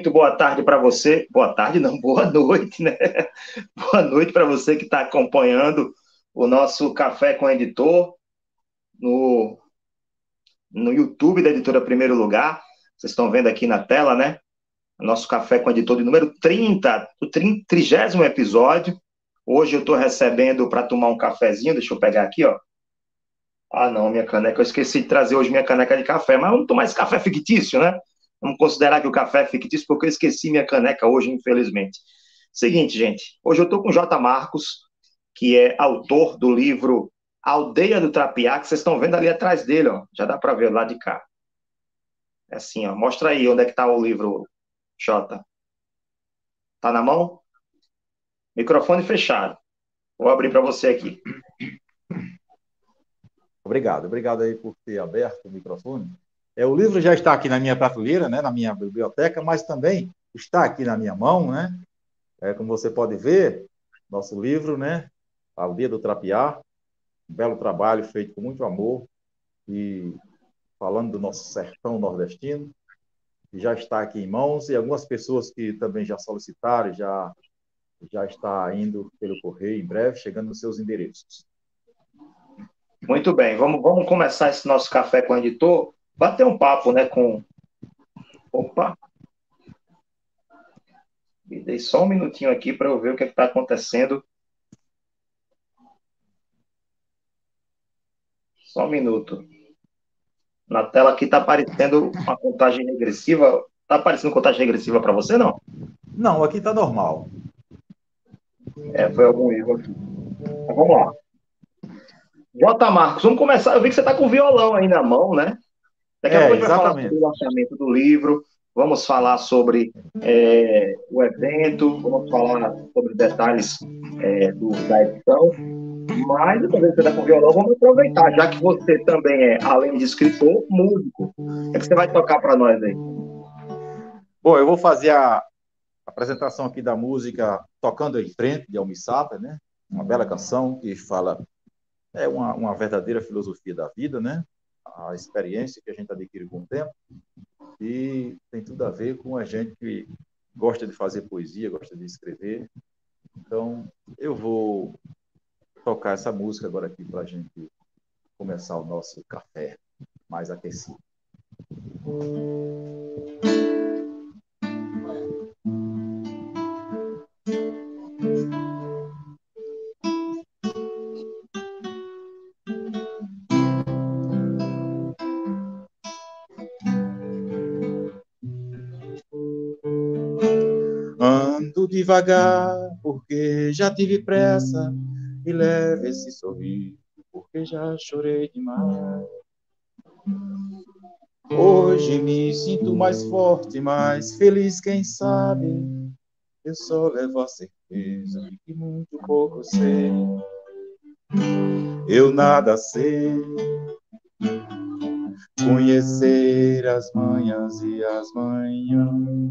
Muito boa tarde para você. Boa tarde, não, boa noite, né? Boa noite para você que está acompanhando o nosso Café com Editor no, no YouTube da editora Primeiro Lugar. Vocês estão vendo aqui na tela, né? Nosso Café com Editor de número 30, o trigésimo episódio. Hoje eu estou recebendo para tomar um cafezinho, deixa eu pegar aqui, ó. Ah, não, minha caneca, eu esqueci de trazer hoje minha caneca de café, mas vamos tomar esse café fictício, né? Vamos considerar que o café é fictício, porque eu esqueci minha caneca hoje, infelizmente. Seguinte, gente, hoje eu estou com J. Marcos, que é autor do livro Aldeia do Trapiá, que vocês estão vendo ali atrás dele, ó. Já dá para ver lá de cá. É assim, ó. Mostra aí onde é que está o livro, Jota. Tá na mão? Microfone fechado. Vou abrir para você aqui. Obrigado, obrigado aí por ter aberto o microfone. É, o livro já está aqui na minha prateleira, né, na minha biblioteca, mas também está aqui na minha mão, né? É, como você pode ver, nosso livro, né, Aldeia do Trapiá, um belo trabalho feito com muito amor e falando do nosso sertão nordestino, já está aqui em mãos e algumas pessoas que também já solicitaram, já já está indo pelo correio em breve, chegando nos seus endereços. Muito bem, vamos, vamos começar esse nosso café com o editor, bater um papo, né, com... Opa! Me dei só um minutinho aqui para eu ver o que é está acontecendo Só um minuto. Na tela aqui está aparecendo uma contagem regressiva. Está aparecendo contagem regressiva para você, não? Não, aqui está normal. É, foi algum erro aqui. Vamos lá. J. Marcos, vamos começar. Eu vi que você está com o violão aí na mão, né? Daqui a é, pouco a gente vai falar sobre o lançamento do livro, vamos falar sobre é, o evento, vamos falar sobre detalhes é, do, da edição. Mas, também você está com violão, vamos aproveitar, já que você também é, além de escritor, músico. O que você vai tocar para nós aí? Bom, eu vou fazer a apresentação aqui da música Tocando em Frente, de Almissata, né? Uma bela canção que fala, é uma, uma verdadeira filosofia da vida, né? A experiência que a gente adquire com o tempo. E tem tudo a ver com a gente que gosta de fazer poesia, gosta de escrever. Então, eu vou tocar essa música agora aqui para a gente começar o nosso café mais aquecido. Devagar porque já tive pressa e leve esse sorriso, porque já chorei demais. Hoje me sinto mais forte, mais feliz, quem sabe. Eu só levo a certeza de que muito pouco sei. Eu nada sei. Conhecer as manhãs e as manhãs,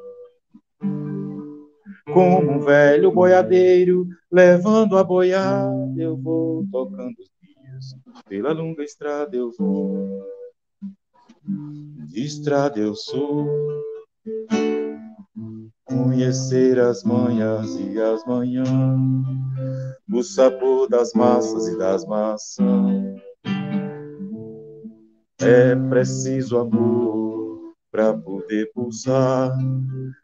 como um velho boiadeiro, levando a boiada, eu vou tocando os dias, pela longa estrada eu vou. De estrada eu sou, conhecer as manhãs e as manhãs, o sabor das massas e das maçãs. É preciso amor para poder pulsar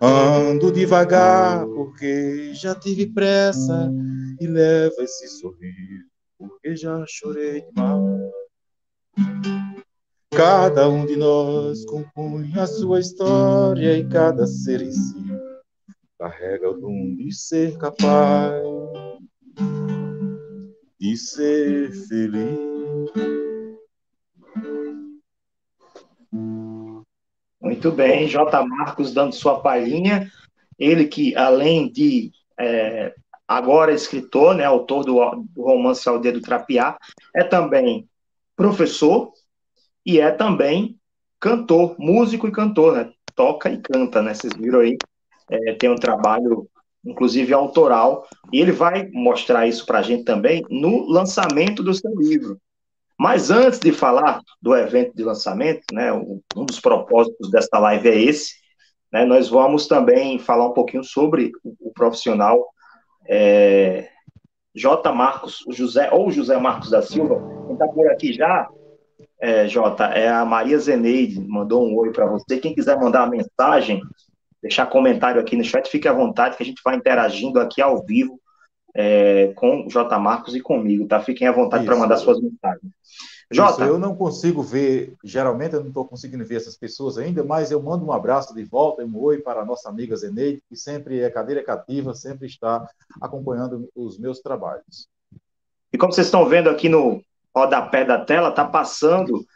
Ando devagar porque já tive pressa e leva esse sorriso porque já chorei demais. Cada um de nós compõe a sua história e cada ser em si carrega o dom de ser capaz de ser feliz. Muito bem, J. Marcos dando sua palhinha. Ele que, além de é, agora escritor, né, autor do, do romance Aldeia do Trapiá, é também professor e é também cantor, músico e cantor, né? Toca e canta, né? Vocês viram aí, é, tem um trabalho, inclusive autoral, e ele vai mostrar isso para a gente também no lançamento do seu livro. Mas antes de falar do evento de lançamento, né, um dos propósitos desta live é esse, né, nós vamos também falar um pouquinho sobre o, profissional é, J. Marcos, José, ou José Marcos da Silva, quem está por aqui já, é, é a Maria Zeneide, mandou um oi para você. Quem quiser mandar uma mensagem, deixar comentário aqui no chat, fique à vontade, que a gente vai interagindo aqui ao vivo é, com o J. Marcos e comigo, tá? Fiquem à vontade para mandar suas mensagens. Jota. eu não consigo ver, geralmente eu não estou conseguindo ver essas pessoas ainda, mas eu mando um abraço de volta, um oi para a nossa amiga Zeneide, que sempre é cadeira cativa, sempre está acompanhando os meus trabalhos. E como vocês estão vendo aqui no rodapé da tela, está passando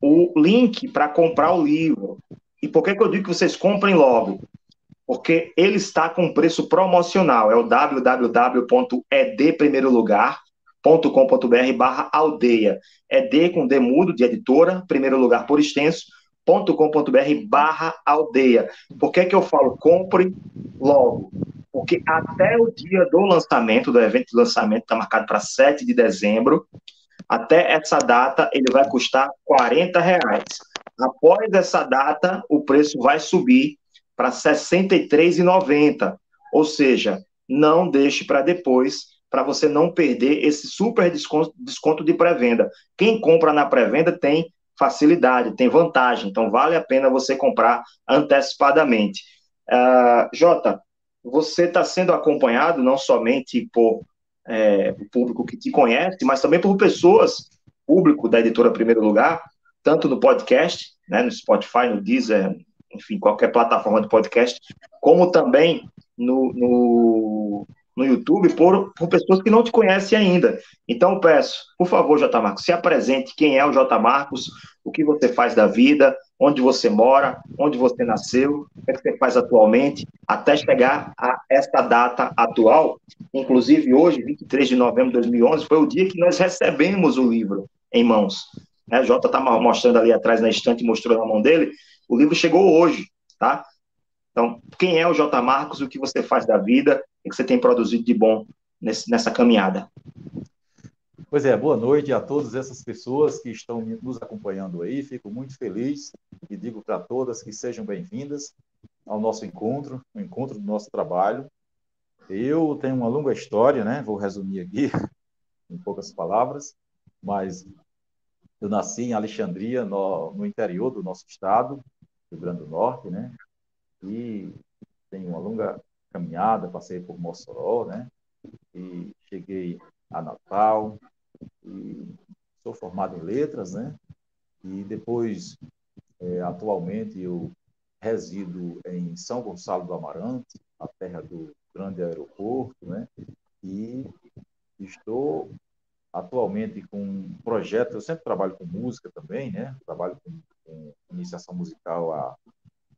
o link para comprar o livro. E por que, que eu digo que vocês comprem logo? Porque ele está com preço promocional. É o www.edprimeirolugar.com.br barra aldeia. ED com D mudo, de editora, primeiro lugar por extenso, .com.br barra aldeia. Por que, que eu falo compre logo? Porque até o dia do lançamento, do evento de lançamento, está marcado para 7 de dezembro, até essa data ele vai custar 40 reais. Após essa data, o preço vai subir para R$ 63,90. Ou seja, não deixe para depois, para você não perder esse super desconto, desconto de pré-venda. Quem compra na pré-venda tem facilidade, tem vantagem, então vale a pena você comprar antecipadamente. Uh, Jota, você está sendo acompanhado não somente por é, o público que te conhece, mas também por pessoas, público da editora Primeiro Lugar, tanto no podcast, né, no Spotify, no Deezer, enfim, qualquer plataforma de podcast, como também no, no, no YouTube, por, por pessoas que não te conhecem ainda. Então, peço, por favor, J. Marcos, se apresente quem é o J. Marcos, o que você faz da vida, onde você mora, onde você nasceu, o que você faz atualmente, até chegar a esta data atual. Inclusive, hoje, 23 de novembro de 2011, foi o dia que nós recebemos o livro em mãos. Né? Jota está mostrando ali atrás na estante, mostrou na mão dele. O livro chegou hoje, tá? Então, quem é o J. Marcos, o que você faz da vida, o que você tem produzido de bom nesse, nessa caminhada? Pois é, boa noite a todas essas pessoas que estão nos acompanhando aí. Fico muito feliz e digo para todas que sejam bem-vindas ao nosso encontro, o encontro do nosso trabalho. Eu tenho uma longa história, né? Vou resumir aqui em poucas palavras, mas eu nasci em Alexandria, no, no interior do nosso estado, Rio Grande do Norte, né? E tenho uma longa caminhada, passei por Mossoró, né? E cheguei a Natal, e sou formado em letras, né? E depois, é, atualmente, eu resido em São Gonçalo do Amarante, a terra do grande aeroporto, né? E estou atualmente com um projeto, eu sempre trabalho com música também, né? Trabalho com, com iniciação musical a,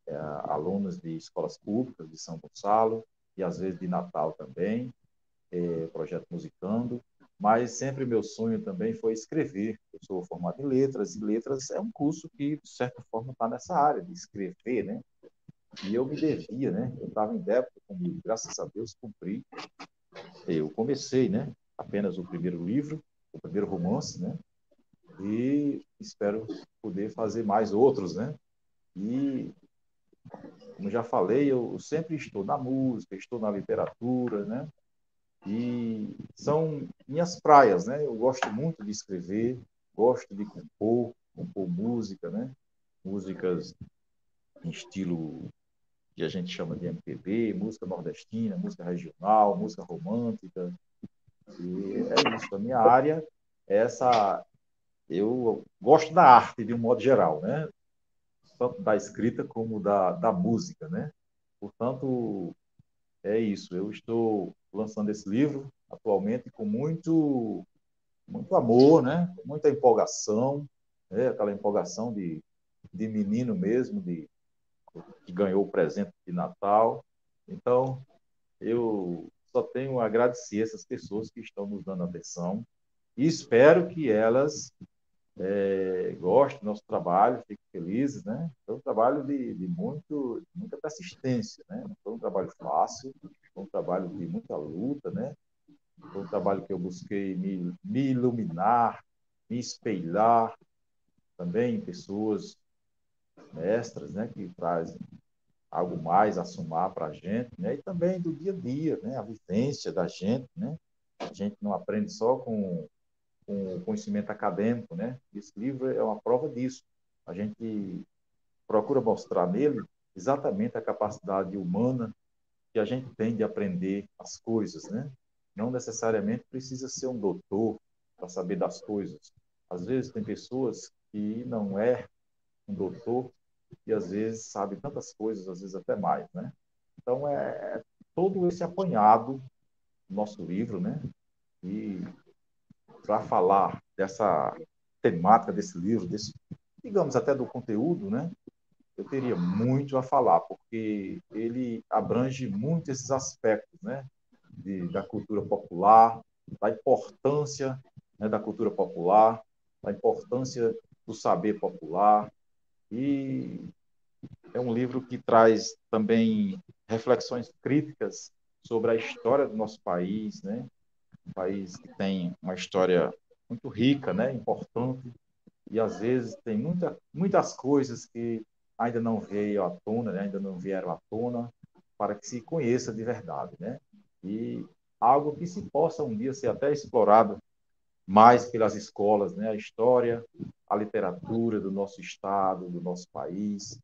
a, a, alunos de escolas públicas de São Gonçalo e às vezes de Natal também, é, projeto musicando, mas sempre meu sonho também foi escrever. Eu sou formado em letras e letras é um curso que de certa forma está nessa área de escrever, né? E eu me devia, né? Eu estava em débito comigo, graças a Deus cumpri. Eu comecei, né? Apenas o primeiro livro, o primeiro romance, né? E espero poder fazer mais outros, né? E, como já falei, eu sempre estou na música, estou na literatura, né? E são minhas praias, né? Eu gosto muito de escrever, gosto de compor, compor música, né? Músicas em estilo que a gente chama de MPB, música nordestina, música regional, música romântica. E é isso. A minha área é essa. Eu gosto da arte de um modo geral, né? Tanto da escrita como da, da música, né? Portanto, é isso. Eu estou lançando esse livro atualmente com muito, muito amor, né? muita empolgação, né? aquela empolgação de, de menino mesmo, de que ganhou o presente de Natal. Então, eu só tenho a agradecer essas pessoas que estão nos dando atenção e espero que elas é, gostem do nosso trabalho, fiquem felizes, né? Foi um trabalho de, de muito, muita persistência, né? Não foi um trabalho fácil, foi um trabalho de muita luta, né? Foi um trabalho que eu busquei me, me iluminar, me espelhar também em pessoas mestras, né? Que trazem algo mais a somar para a gente, né? E também do dia a dia, né? A vivência da gente, né? A gente não aprende só com, com conhecimento acadêmico, né? Esse livro é uma prova disso. A gente procura mostrar nele exatamente a capacidade humana que a gente tem de aprender as coisas, né? Não necessariamente precisa ser um doutor para saber das coisas. Às vezes tem pessoas que não é um doutor e às vezes sabe tantas coisas, às vezes até mais, né? Então é, é todo esse apanhado nosso livro, né? E para falar dessa temática desse livro, desse, digamos até do conteúdo, né? eu teria muito a falar, porque ele abrange muito esses aspectos né, de, da cultura popular, da importância né, da cultura popular, da importância do saber popular. E é um livro que traz também reflexões críticas sobre a história do nosso país, né? Um país que tem uma história muito rica, né? importante, e às vezes tem muita, muitas coisas que ainda não veio à tona, né? ainda não vieram à tona, para que se conheça de verdade, né? E algo que se possa um dia ser até explorado mais pelas escolas, né? A história, a literatura do nosso estado, do nosso país,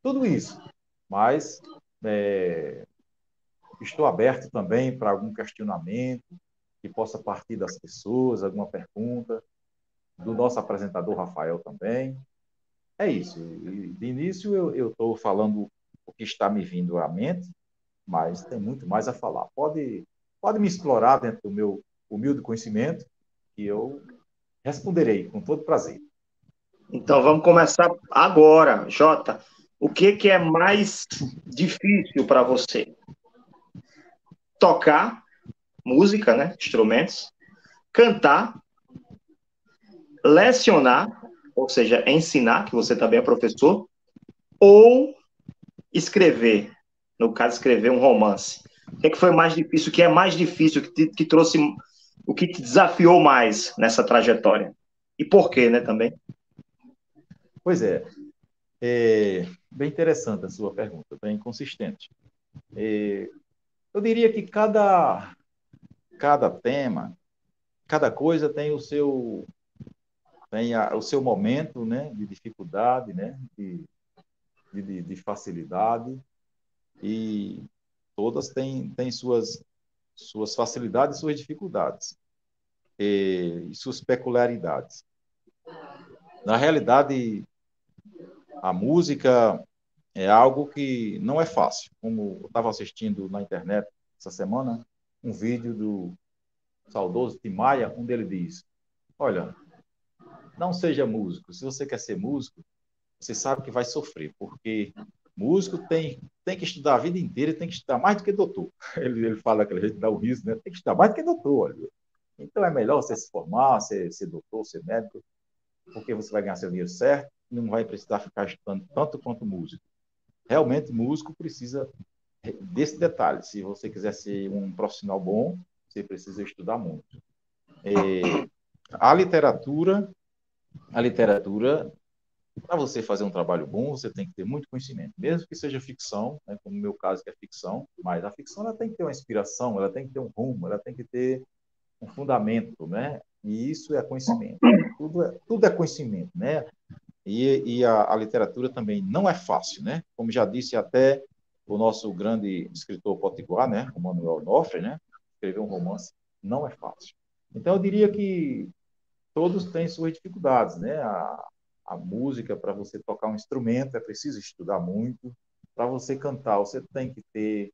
tudo isso. Mas é, estou aberto também para algum questionamento que possa partir das pessoas, alguma pergunta do nosso apresentador Rafael também. É isso. De início, eu estou falando o que está me vindo à mente, mas tem muito mais a falar. Pode, pode me explorar dentro do meu humilde conhecimento, que eu responderei com todo prazer. Então, vamos começar agora. Jota, o que, que é mais difícil para você? Tocar música, né? instrumentos, cantar, lecionar ou seja, ensinar, que você também é professor, ou escrever, no caso, escrever um romance? O que, é que foi mais difícil? O que é mais difícil, que, te, que trouxe, o que te desafiou mais nessa trajetória? E por quê, né, também? Pois é, é bem interessante a sua pergunta, bem consistente. É, eu diria que cada, cada tema, cada coisa tem o seu tem a, o seu momento né, de dificuldade, né, de, de, de facilidade, e todas têm, têm suas, suas facilidades suas dificuldades, e, e suas peculiaridades. Na realidade, a música é algo que não é fácil. Como eu estava assistindo na internet essa semana, um vídeo do saudoso Tim Maia, onde ele diz: Olha, não seja músico. Se você quer ser músico, você sabe que vai sofrer, porque músico tem, tem que estudar a vida inteira, tem que estudar mais do que doutor. Ele, ele fala aquela gente dá o riso, né? Tem que estudar mais do que doutor. Olha. Então é melhor você se formar, ser, ser doutor, ser médico, porque você vai ganhar seu dinheiro certo e não vai precisar ficar estudando tanto quanto músico. realmente músico precisa desse detalhe. Se você quiser ser um profissional bom, você precisa estudar muito. É, a literatura, a literatura, para você fazer um trabalho bom, você tem que ter muito conhecimento, mesmo que seja ficção, né, como no meu caso que é ficção, mas a ficção ela tem que ter uma inspiração, ela tem que ter um rumo, ela tem que ter um fundamento, né? E isso é conhecimento. Tudo é, tudo é conhecimento, né? E, e a, a, literatura também não é fácil, né? Como já disse até o nosso grande escritor potiguar, né? O Manuel Nofre, né? Escrever um romance não é fácil. Então, eu diria que todos têm suas dificuldades, né? A, a música, para você tocar um instrumento, é preciso estudar muito. Para você cantar, você tem que ter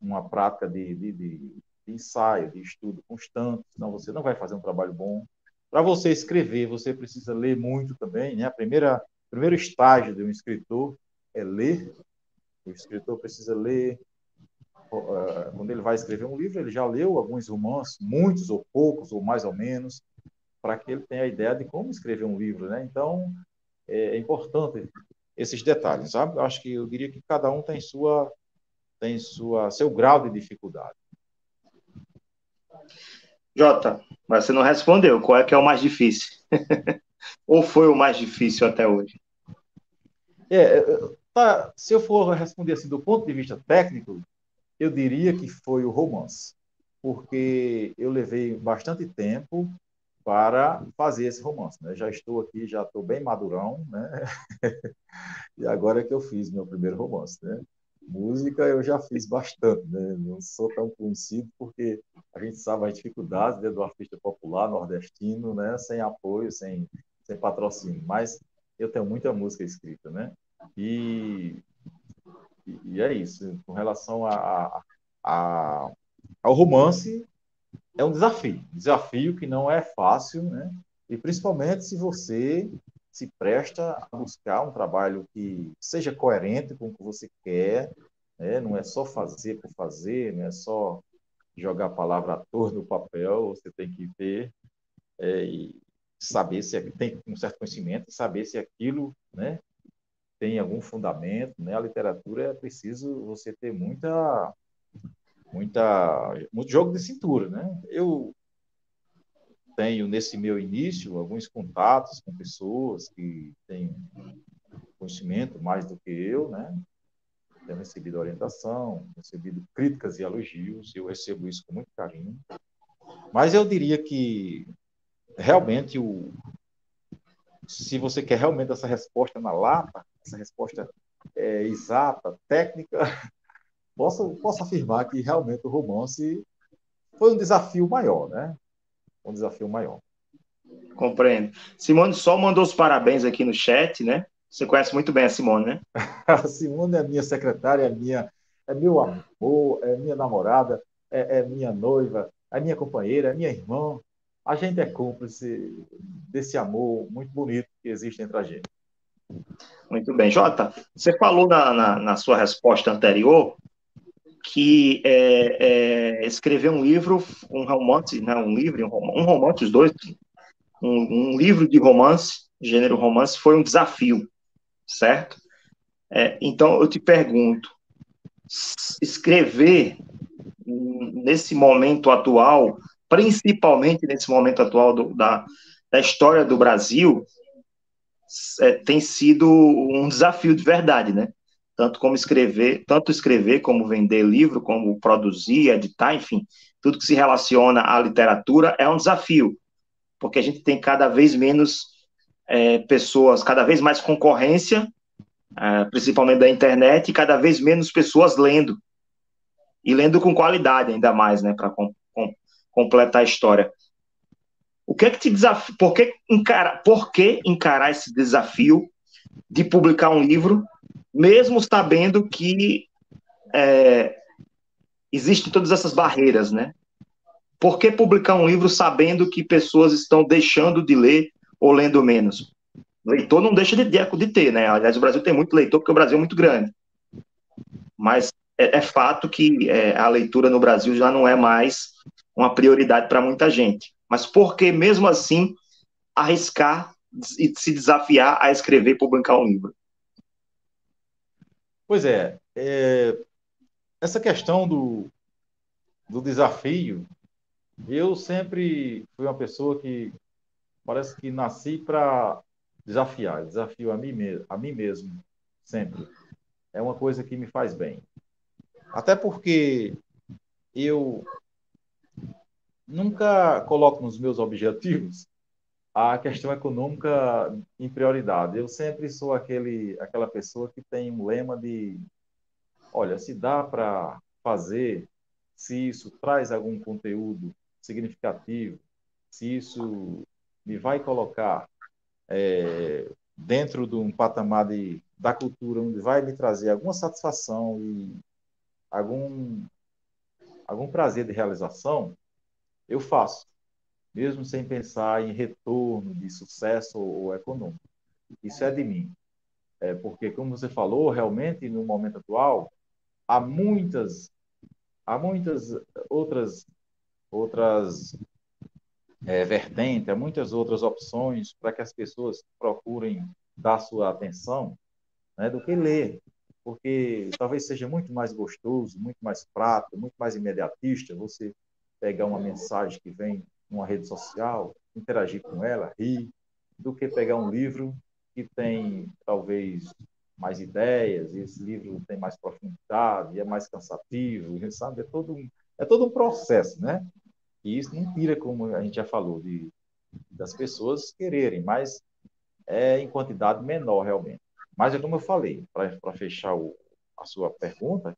uma prática de, de, de, de ensaio, de estudo constante, senão você não vai fazer um trabalho bom. Para você escrever, você precisa ler muito também, né? A primeira, primeiro estágio de um escritor é ler. O escritor precisa ler. Eh, quando ele vai escrever um livro, ele já leu alguns romances, muitos ou poucos, ou mais ou menos, para que ele tenha a ideia de como escrever um livro, né? Então, é, é importante esses detalhes, sabe? Eu acho que eu diria que cada um tem sua tem sua seu grau de dificuldade. Jota, mas você não respondeu. Qual é que é o mais difícil? Ou foi o mais difícil até hoje? É, é, tá, se eu for responder assim do ponto de vista técnico, eu diria que foi o romance, porque eu levei bastante tempo para fazer esse romance. Né? Já estou aqui, já estou bem madurão, né? e agora é que eu fiz meu primeiro romance. Né? Música eu já fiz bastante, né? não sou tão conhecido porque a gente sabe as dificuldades né, do artista popular nordestino, né? sem apoio, sem, sem patrocínio, mas eu tenho muita música escrita, né? E, e é isso. Com relação a, a, ao romance, é um desafio, desafio que não é fácil, né? E principalmente se você se presta a buscar um trabalho que seja coerente com o que você quer, né? Não é só fazer por fazer, não é só jogar a palavra à toa no papel, você tem que ter é, e saber se é, tem um certo conhecimento, saber se aquilo, né, tem algum fundamento, né? A literatura é preciso você ter muita muita, muito jogo de cintura, né? Eu tenho nesse meu início alguns contatos com pessoas que têm conhecimento mais do que eu, né? Tenho recebido orientação, recebido críticas e elogios, eu recebo isso com muito carinho. Mas eu diria que realmente o se você quer realmente essa resposta na lata, essa resposta é, exata, técnica, posso, posso afirmar que realmente o romance foi um desafio maior, né? Um desafio maior. Compreendo. Simone só mandou os parabéns aqui no chat, né? Você conhece muito bem a Simone, né? a Simone é minha secretária, é minha, é meu amor, é minha namorada, é, é minha noiva, é minha companheira, é minha irmã. A gente é cúmplice desse amor muito bonito que existe entre a gente. Muito bem. Jota, você falou na, na, na sua resposta anterior que é, é, escrever um livro, um romance, né, um livro, um romance, os dois, um, um, livro de romance, gênero romance, foi um desafio, certo? É, então, eu te pergunto, escrever nesse momento atual, principalmente nesse momento atual do, da, da história do Brasil, é, tem sido um desafio de verdade, né? tanto como escrever, tanto escrever como vender livro, como produzir, editar, enfim, tudo que se relaciona à literatura é um desafio, porque a gente tem cada vez menos é, pessoas, cada vez mais concorrência, é, principalmente da internet, e cada vez menos pessoas lendo, e lendo com qualidade ainda mais, né, para com, com, completar a história. O que é que te desafia? Por que encarar, por que encarar esse desafio de publicar um livro mesmo sabendo que é, existem todas essas barreiras, né? Por que publicar um livro sabendo que pessoas estão deixando de ler ou lendo menos? Leitor não deixa de, de ter, né? Aliás, o Brasil tem muito leitor porque o Brasil é muito grande. Mas é, é fato que é, a leitura no Brasil já não é mais uma prioridade para muita gente. Mas por que, mesmo assim, arriscar e se desafiar a escrever e publicar um livro? Pois é, é essa questão do, do desafio, eu sempre fui uma pessoa que parece que nasci para desafiar, desafio a mim, mesmo, a mim mesmo, sempre. É uma coisa que me faz bem. Até porque eu nunca coloco nos meus objetivos a questão econômica em prioridade. Eu sempre sou aquele, aquela pessoa que tem um lema de, olha, se dá para fazer, se isso traz algum conteúdo significativo, se isso me vai colocar é, dentro de um patamar de, da cultura onde vai me trazer alguma satisfação e algum algum prazer de realização, eu faço mesmo sem pensar em retorno de sucesso ou econômico. Isso é de mim. É porque, como você falou, realmente, no momento atual, há muitas, há muitas outras, outras é, vertentes, há muitas outras opções para que as pessoas procurem dar sua atenção né, do que ler. Porque talvez seja muito mais gostoso, muito mais prático, muito mais imediatista você pegar uma mensagem que vem numa rede social, interagir com ela, rir, do que pegar um livro que tem talvez mais ideias, e esse livro tem mais profundidade, é mais cansativo, sabe? É todo um, é todo um processo, né? E isso não tira, como a gente já falou, de, das pessoas quererem, mas é em quantidade menor, realmente. Mas, é como eu falei, para fechar o, a sua pergunta,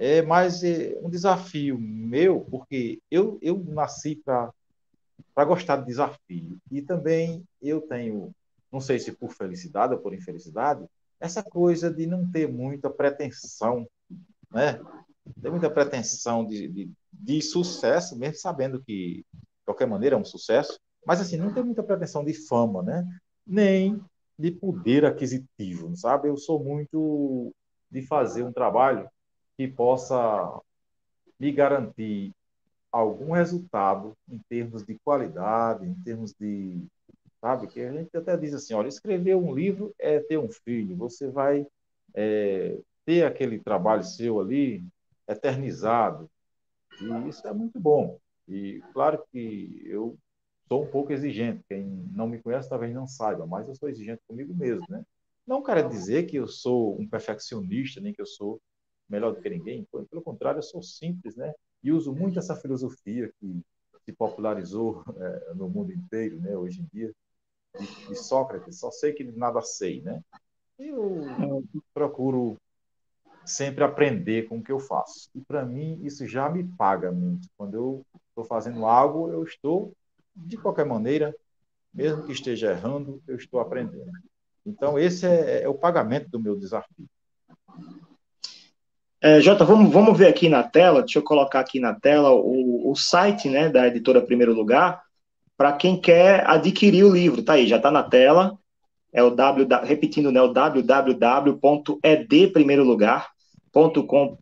é mais é, um desafio meu, porque eu, eu nasci para gostar de desafio. E também eu tenho, não sei se por felicidade ou por infelicidade, essa coisa de não ter muita pretensão, né? Ter muita pretensão de, de, de sucesso, mesmo sabendo que, de qualquer maneira, é um sucesso, mas assim, não ter muita pretensão de fama, né? Nem de poder aquisitivo, sabe? Eu sou muito de fazer um trabalho que possa me garantir algum resultado em termos de qualidade, em termos de. Sabe? Que a gente até diz assim: olha, escrever um livro é ter um filho, você vai é, ter aquele trabalho seu ali eternizado. E isso é muito bom. E claro que eu sou um pouco exigente. Quem não me conhece talvez não saiba, mas eu sou exigente comigo mesmo, né? Não quero dizer que eu sou um perfeccionista, nem que eu sou melhor do que ninguém. Pelo contrário, eu sou simples, né? e uso muito essa filosofia que se popularizou é, no mundo inteiro, né, hoje em dia, de, de, Sócrates, só sei que nada sei, né? Eu procuro sempre aprender com o que eu faço. E para mim isso já me paga muito. Quando eu estou fazendo algo, eu estou de qualquer maneira, mesmo que esteja errando, eu estou aprendendo. Então esse é, é o pagamento do meu desafio. É, Jota, vamos, vamos ver aqui na tela, deixa eu colocar aqui na tela o, o site né, da editora Primeiro Lugar, para quem quer adquirir o livro, tá aí, já está na tela, é o w, repetindo, né, o www.edprimeirolugar.com.br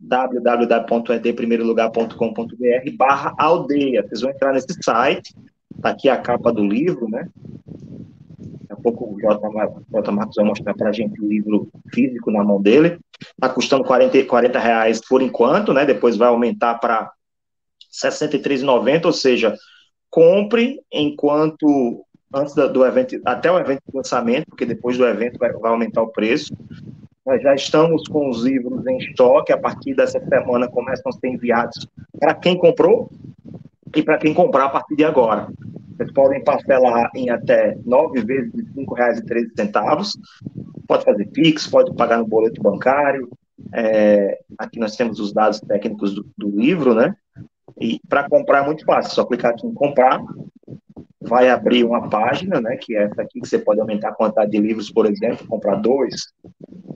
www.edprimeirolugar.com.br barra aldeia, vocês vão entrar nesse site, tá aqui a capa do livro, né, pouco o J. J. Marcos vai mostrar para a gente o livro físico na mão dele. Está custando 40, 40 reais por enquanto, né? Depois vai aumentar para R$ 63,90, ou seja, compre enquanto antes do evento, até o evento de lançamento, porque depois do evento vai, vai aumentar o preço. Nós já estamos com os livros em estoque, a partir dessa semana começam a ser enviados para quem comprou e para quem comprar a partir de agora. Vocês podem parcelar em até nove vezes de R$ 5,13. Pode fazer Pix, pode pagar no boleto bancário. É, aqui nós temos os dados técnicos do, do livro, né? E para comprar é muito fácil, só clicar aqui em comprar, vai abrir uma página, né? Que é essa aqui, que você pode aumentar a quantidade de livros, por exemplo, comprar dois.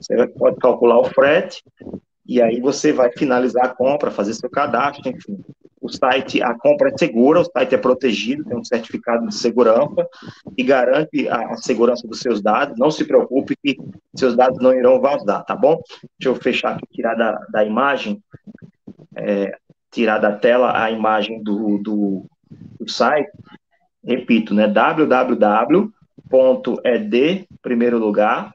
Você pode calcular o frete, e aí você vai finalizar a compra, fazer seu cadastro, enfim o site, a compra é segura, o site é protegido, tem um certificado de segurança e garante a, a, segurança dos seus dados. Não se preocupe que seus dados não irão vazar, tá bom? Deixa eu fechar aqui, tirar da, da imagem, é, tirar da tela a imagem do, do, do site. Repito, né? www.ed, primeiro lugar,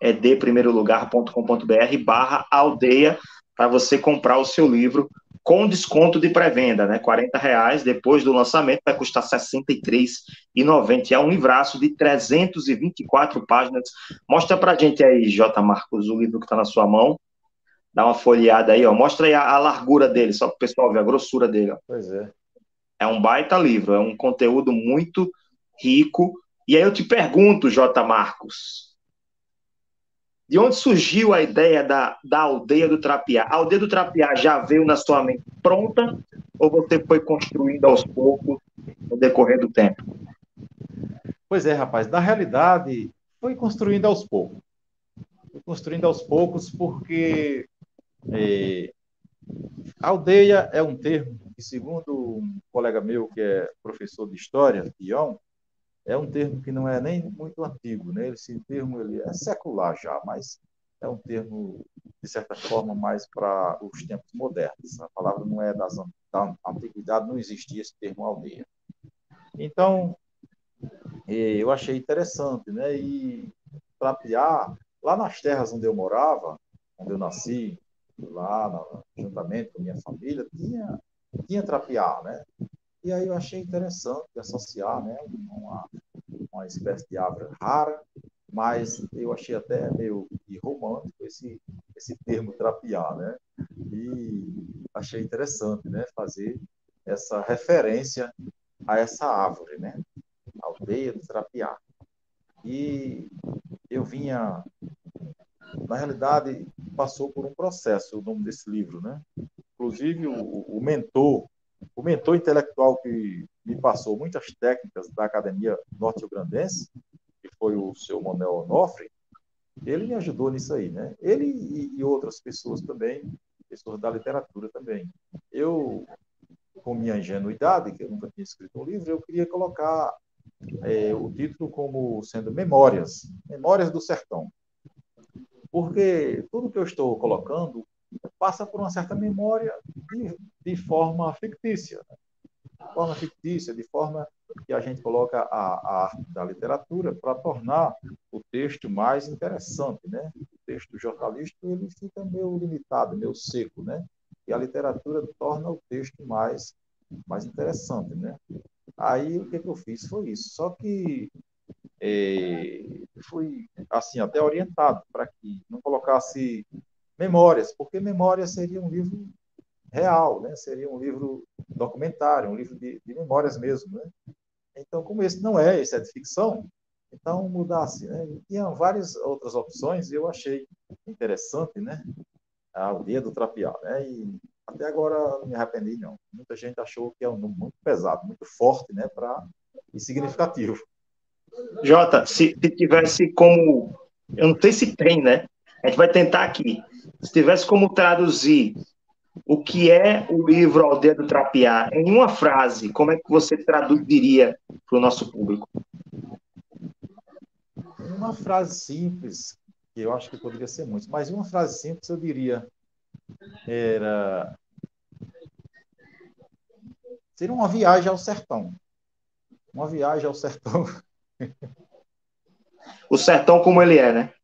www.edprimeirolugar.com.br barra aldeia para você comprar o seu livro com desconto de pré-venda, né? 40 reais depois do lançamento vai custar R$ 63,90. É um livraço de 324 páginas. Mostra para gente aí, J. Marcos, o livro que está na sua mão. Dá uma folheada aí, ó. Mostra aí a, a largura dele, só para o pessoal ver a grossura dele. Ó. Pois é. É um baita livro, é um conteúdo muito rico. E aí eu te pergunto, J. Marcos, de onde surgiu a ideia da, da aldeia do Trapiá? A aldeia do Trapiá já veio na sua mente pronta ou você foi construindo aos poucos no decorrer do tempo? Pois é, rapaz. Na realidade, foi construindo aos poucos. Foi construindo aos poucos porque é, aldeia é um termo que, segundo um colega meu que é professor de história, Ion, é um termo que não é nem muito antigo, né? Esse termo ele é secular já, mas é um termo de certa forma mais para os tempos modernos. A palavra não é das, da antiguidade, não existia esse termo aldeia. Então, eu achei interessante, né? E Trapiá, lá nas terras onde eu morava, onde eu nasci, lá juntamente com minha família, tinha tinha Trapiá, né? E aí eu achei interessante associar né, uma, uma espécie de árvore rara, mas eu achei até meio romântico esse, esse termo trapear, né? E achei interessante né, fazer essa referência a essa árvore, né? Aldeia do Trapiá. E eu vinha, na realidade, passou por um processo o nome desse livro, né? Inclusive, o, o mentor o mentor intelectual que me passou muitas técnicas da Academia Norte-Grandense, que foi o seu Manuel Onofre, ele me ajudou nisso aí, né? Ele e, e outras pessoas também, pessoas da literatura também. Eu, com minha ingenuidade, que eu nunca tinha escrito um livro, eu queria colocar é, o título como sendo Memórias, Memórias do Sertão. Porque tudo que eu estou colocando passa por uma certa memória de, de forma fictícia. Né? De forma fictícia, de forma que a gente coloca a, a arte da literatura para tornar o texto mais interessante, né? O texto jornalístico ele fica meio limitado, meio seco, né? E a literatura torna o texto mais mais interessante, né? Aí o que, que eu fiz foi isso. Só que é, fui assim até orientado para que não colocasse memórias, porque memórias seria um livro real, né? seria um livro documentário, um livro de, de memórias mesmo. Né? Então, como esse não é, esse é de ficção, então mudasse. Né? Tinha várias outras opções e eu achei interessante né? a aldeia do Trapiá. Né? E até agora não me arrependi, não. Muita gente achou que é um número muito pesado, muito forte né? Pra, e significativo. Jota, se, se tivesse como. Eu não sei se tem, né? A gente vai tentar aqui se tivesse como traduzir o que é o livro Aldeia do Trapiá em uma frase, como é que você traduziria para o nosso público? Uma frase simples, que eu acho que poderia ser muito, mas uma frase simples eu diria era seria uma viagem ao sertão. Uma viagem ao sertão. o sertão como ele é, né?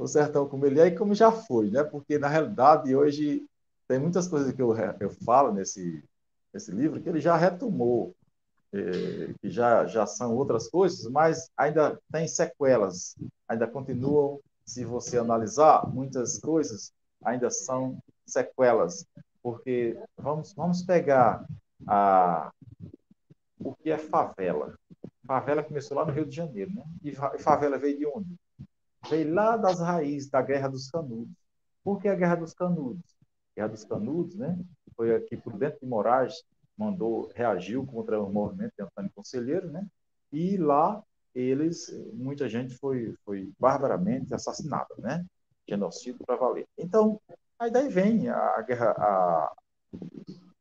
o sertão como ele é e como já foi, né? Porque na realidade hoje tem muitas coisas que eu, eu falo nesse nesse livro que ele já retomou, eh, que já já são outras coisas, mas ainda tem sequelas, ainda continuam. Se você analisar muitas coisas, ainda são sequelas, porque vamos vamos pegar a o que é favela. Favela começou lá no Rio de Janeiro, né? E favela veio de onde? veio lá das raízes da Guerra dos Canudos. Por que a Guerra dos Canudos? Guerra dos Canudos, né? Foi aqui por dentro de Moraes, mandou, reagiu contra o movimento de Antônio Conselheiro, né? E lá eles, muita gente foi, foi barbaramente assassinada, né? Genocídio para valer. Então, aí daí vem a guerra, a,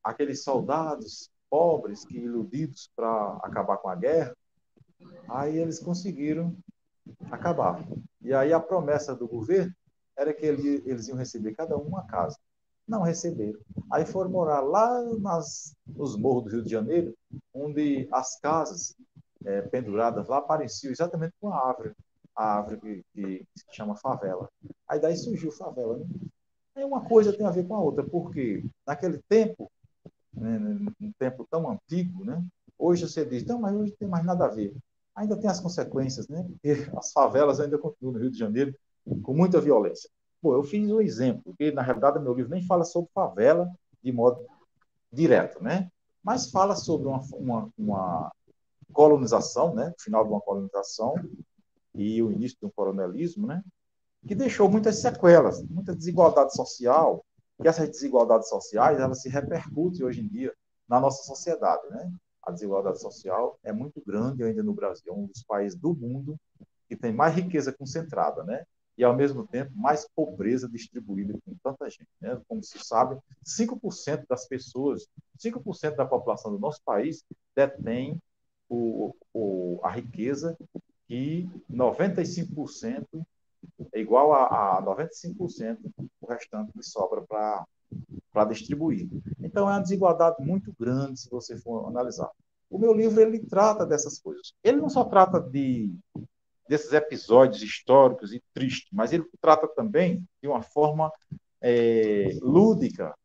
aqueles soldados pobres que iludidos para acabar com a guerra, aí eles conseguiram acabar. E aí a promessa do governo era que ele, eles iam receber cada um uma casa. Não receberam. Aí foram morar lá nas, nos morros do Rio de Janeiro, onde as casas é, penduradas lá pareciam exatamente com a árvore, a árvore que, que, se chama favela. Aí daí surgiu favela. Né? Aí uma coisa tem a ver com a outra, porque naquele tempo, né, um tempo tão antigo, né, hoje você diz, não, mas hoje tem mais nada a ver. Ainda tem as consequências, né? Porque as favelas ainda continuam no Rio de Janeiro com muita violência. Pô, eu fiz um exemplo, porque na realidade meu livro nem fala sobre favela de modo direto, né? Mas fala sobre uma, uma, uma colonização, né? O final de uma colonização e o início de um coronelismo, né? Que deixou muitas sequelas, muita desigualdade social, e essas desigualdades sociais, elas se repercutem hoje em dia na nossa sociedade, né? A desigualdade social é muito grande ainda no Brasil, é um dos países do mundo que tem mais riqueza concentrada, né? E, ao mesmo tempo, mais pobreza distribuída com tanta gente. Né? Como se sabe, 5% das pessoas, 5% da população do nosso país detém o, o, a riqueza que 95% é igual a, a 95% o restante que sobra para distribuir. Então, é uma desigualdade muito grande se você for analisar. O meu livro ele trata dessas coisas. Ele não só trata de desses episódios históricos e tristes, mas ele trata também de uma forma é, lúdica.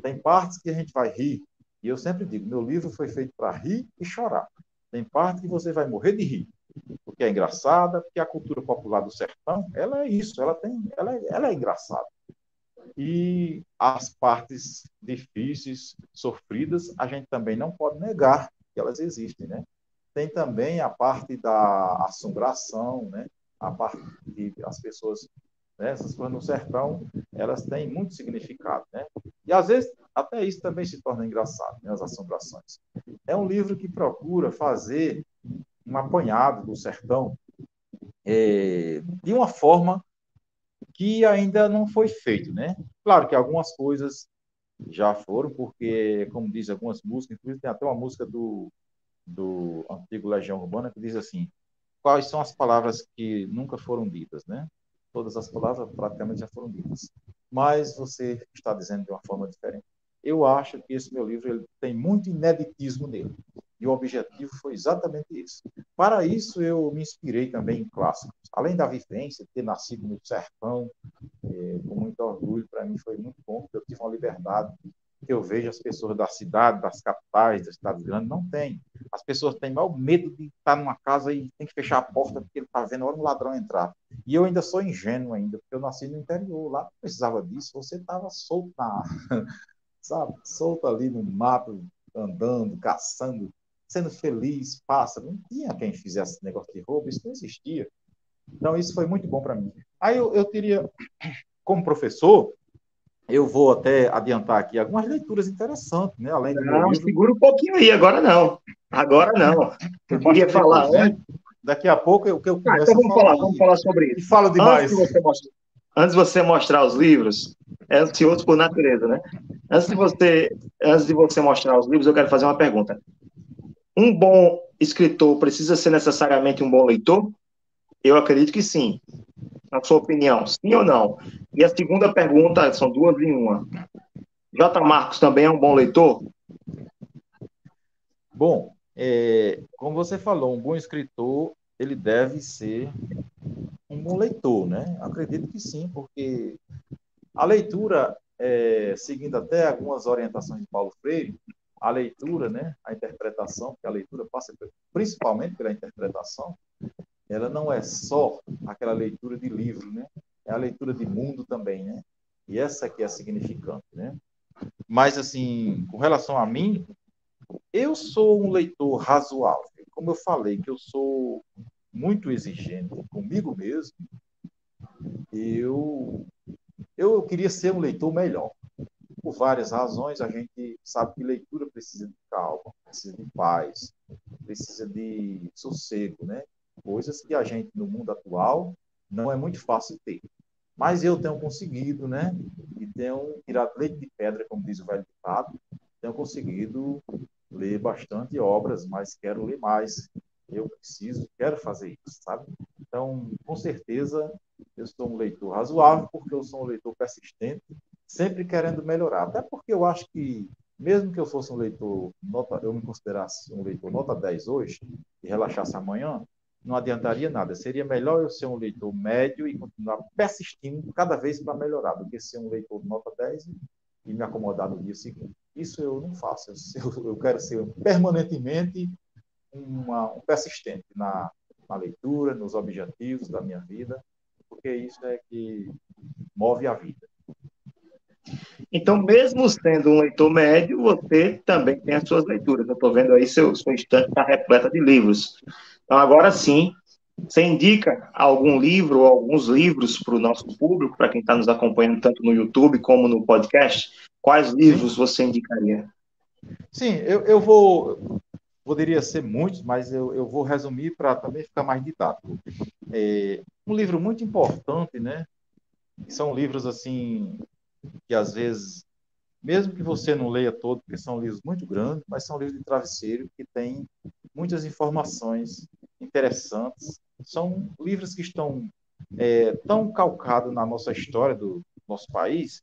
Tem partes que a gente vai rir, e eu sempre digo, meu livro foi feito para rir e chorar. Tem parte que você vai morrer de rir, porque é engraçada, porque a cultura popular do sertão, ela é isso, ela tem, ela é, ela é engraçada. E as partes difíceis, sofridas, a gente também não pode negar que elas existem, né? Tem também a parte da assombração, né? a parte de as pessoas, né? essas coisas no sertão, elas têm muito significado. Né? E às vezes até isso também se torna engraçado, né? as assombrações. É um livro que procura fazer um apanhado do sertão é, de uma forma que ainda não foi feito, né? Claro que algumas coisas já foram, porque, como diz algumas músicas, inclusive tem até uma música do do antigo Legião Urbana, que diz assim: quais são as palavras que nunca foram ditas, né? Todas as palavras praticamente já foram ditas, mas você está dizendo de uma forma diferente. Eu acho que esse meu livro ele tem muito ineditismo nele. E o objetivo foi exatamente isso. Para isso, eu me inspirei também em clássicos. Além da vivência, ter nascido no sertão, é, com muito orgulho, para mim foi muito bom, porque eu tive uma liberdade eu vejo as pessoas da cidade, das capitais, das cidades grandes, não tem. As pessoas têm maior medo de estar numa casa e tem que fechar a porta porque ele está vendo hora um ladrão entrar. E eu ainda sou ingênuo ainda, porque eu nasci no interior, lá não precisava disso, você estava solto sabe, solto ali no mato, andando, caçando, sendo feliz, passa. Não tinha quem fizesse esse negócio de roubo, isso não existia. Então, isso foi muito bom para mim. Aí eu, eu teria, como professor, eu vou até adiantar aqui algumas leituras interessantes, né? Além do não, livro... segura um pouquinho aí, agora não. Agora não. Eu queria falar né? Daqui a pouco eu, que eu começo ah, então vamos falar, vamos falar sobre isso. E fala demais. Antes de, mostrar, antes de você mostrar os livros, é ansioso por natureza, né? Antes de você, antes de você mostrar os livros, eu quero fazer uma pergunta. Um bom escritor precisa ser necessariamente um bom leitor? Eu acredito que sim na sua opinião, sim ou não? E a segunda pergunta, são duas em uma. J. Marcos também é um bom leitor? Bom, é, como você falou, um bom escritor, ele deve ser um bom leitor, né? Acredito que sim, porque a leitura, é, seguindo até algumas orientações de Paulo Freire, a leitura, né, a interpretação, porque a leitura passa principalmente pela interpretação, ela não é só aquela leitura de livro, né? É a leitura de mundo também, né? E essa que é significante, né? Mas, assim, com relação a mim, eu sou um leitor razoável. Como eu falei, que eu sou muito exigente comigo mesmo, eu, eu queria ser um leitor melhor. Por várias razões, a gente sabe que leitura precisa de calma, precisa de paz, precisa de sossego, né? Coisas que a gente, no mundo atual, não é muito fácil ter. Mas eu tenho conseguido, né? E tenho tirado leite de pedra, como diz o velho ditado, tenho conseguido ler bastante obras, mas quero ler mais. Eu preciso, quero fazer isso, sabe? Então, com certeza, eu sou um leitor razoável, porque eu sou um leitor persistente, sempre querendo melhorar. Até porque eu acho que mesmo que eu fosse um leitor, nota, eu me considerasse um leitor nota 10 hoje, e relaxasse amanhã, não adiantaria nada. Seria melhor eu ser um leitor médio e continuar persistindo cada vez para melhorar, do que ser um leitor nota 10 e me acomodar no dia seguinte. Isso eu não faço. Eu, eu quero ser permanentemente uma, um persistente na, na leitura, nos objetivos da minha vida, porque isso é que move a vida. Então, mesmo sendo um leitor médio, você também tem as suas leituras. Eu estou vendo aí seu, sua estante está repleta de livros. Então, agora sim, você indica algum livro ou alguns livros para o nosso público, para quem está nos acompanhando tanto no YouTube como no podcast? Quais livros você indicaria? Sim, eu, eu vou. Poderia ser muitos, mas eu, eu vou resumir para também ficar mais didático. É, um livro muito importante, né? São livros assim que às vezes, mesmo que você não leia todo, porque são livros muito grandes, mas são livros de travesseiro que têm muitas informações interessantes. São livros que estão é, tão calcados na nossa história do nosso país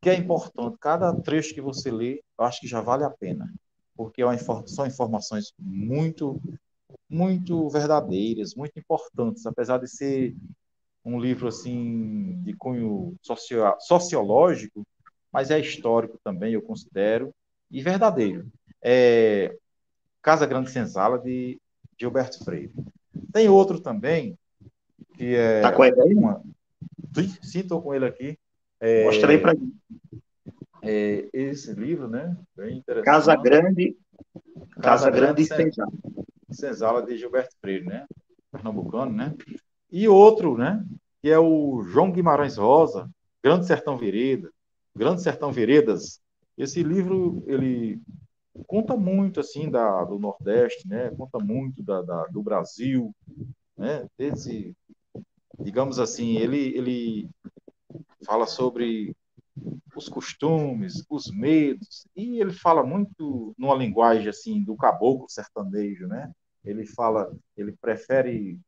que é importante. Cada trecho que você lê, eu acho que já vale a pena, porque é são informações muito, muito verdadeiras, muito importantes, apesar de ser um livro assim de cunho socio sociológico, mas é histórico também, eu considero, e verdadeiro. É Casa Grande Senzala, de Gilberto Freire. Tem outro também, que é. Está com ele aí? Uma... Sim, estou com ele aqui. É... Mostrei para mim. É esse livro, né? Bem interessante. Casa Grande, Casa, Casa Grande, Grande Senzala. Senzala, de Gilberto Freire, né? Pernambucano, né? E outro, né? Que é o João Guimarães Rosa, Grande Sertão Vereda, Grande Sertão Veredas. Esse livro, ele conta muito, assim, da, do Nordeste, né? Conta muito da, da do Brasil, né? Esse, digamos assim, ele, ele fala sobre os costumes, os medos, e ele fala muito numa linguagem assim do caboclo sertanejo, né? Ele fala, ele prefere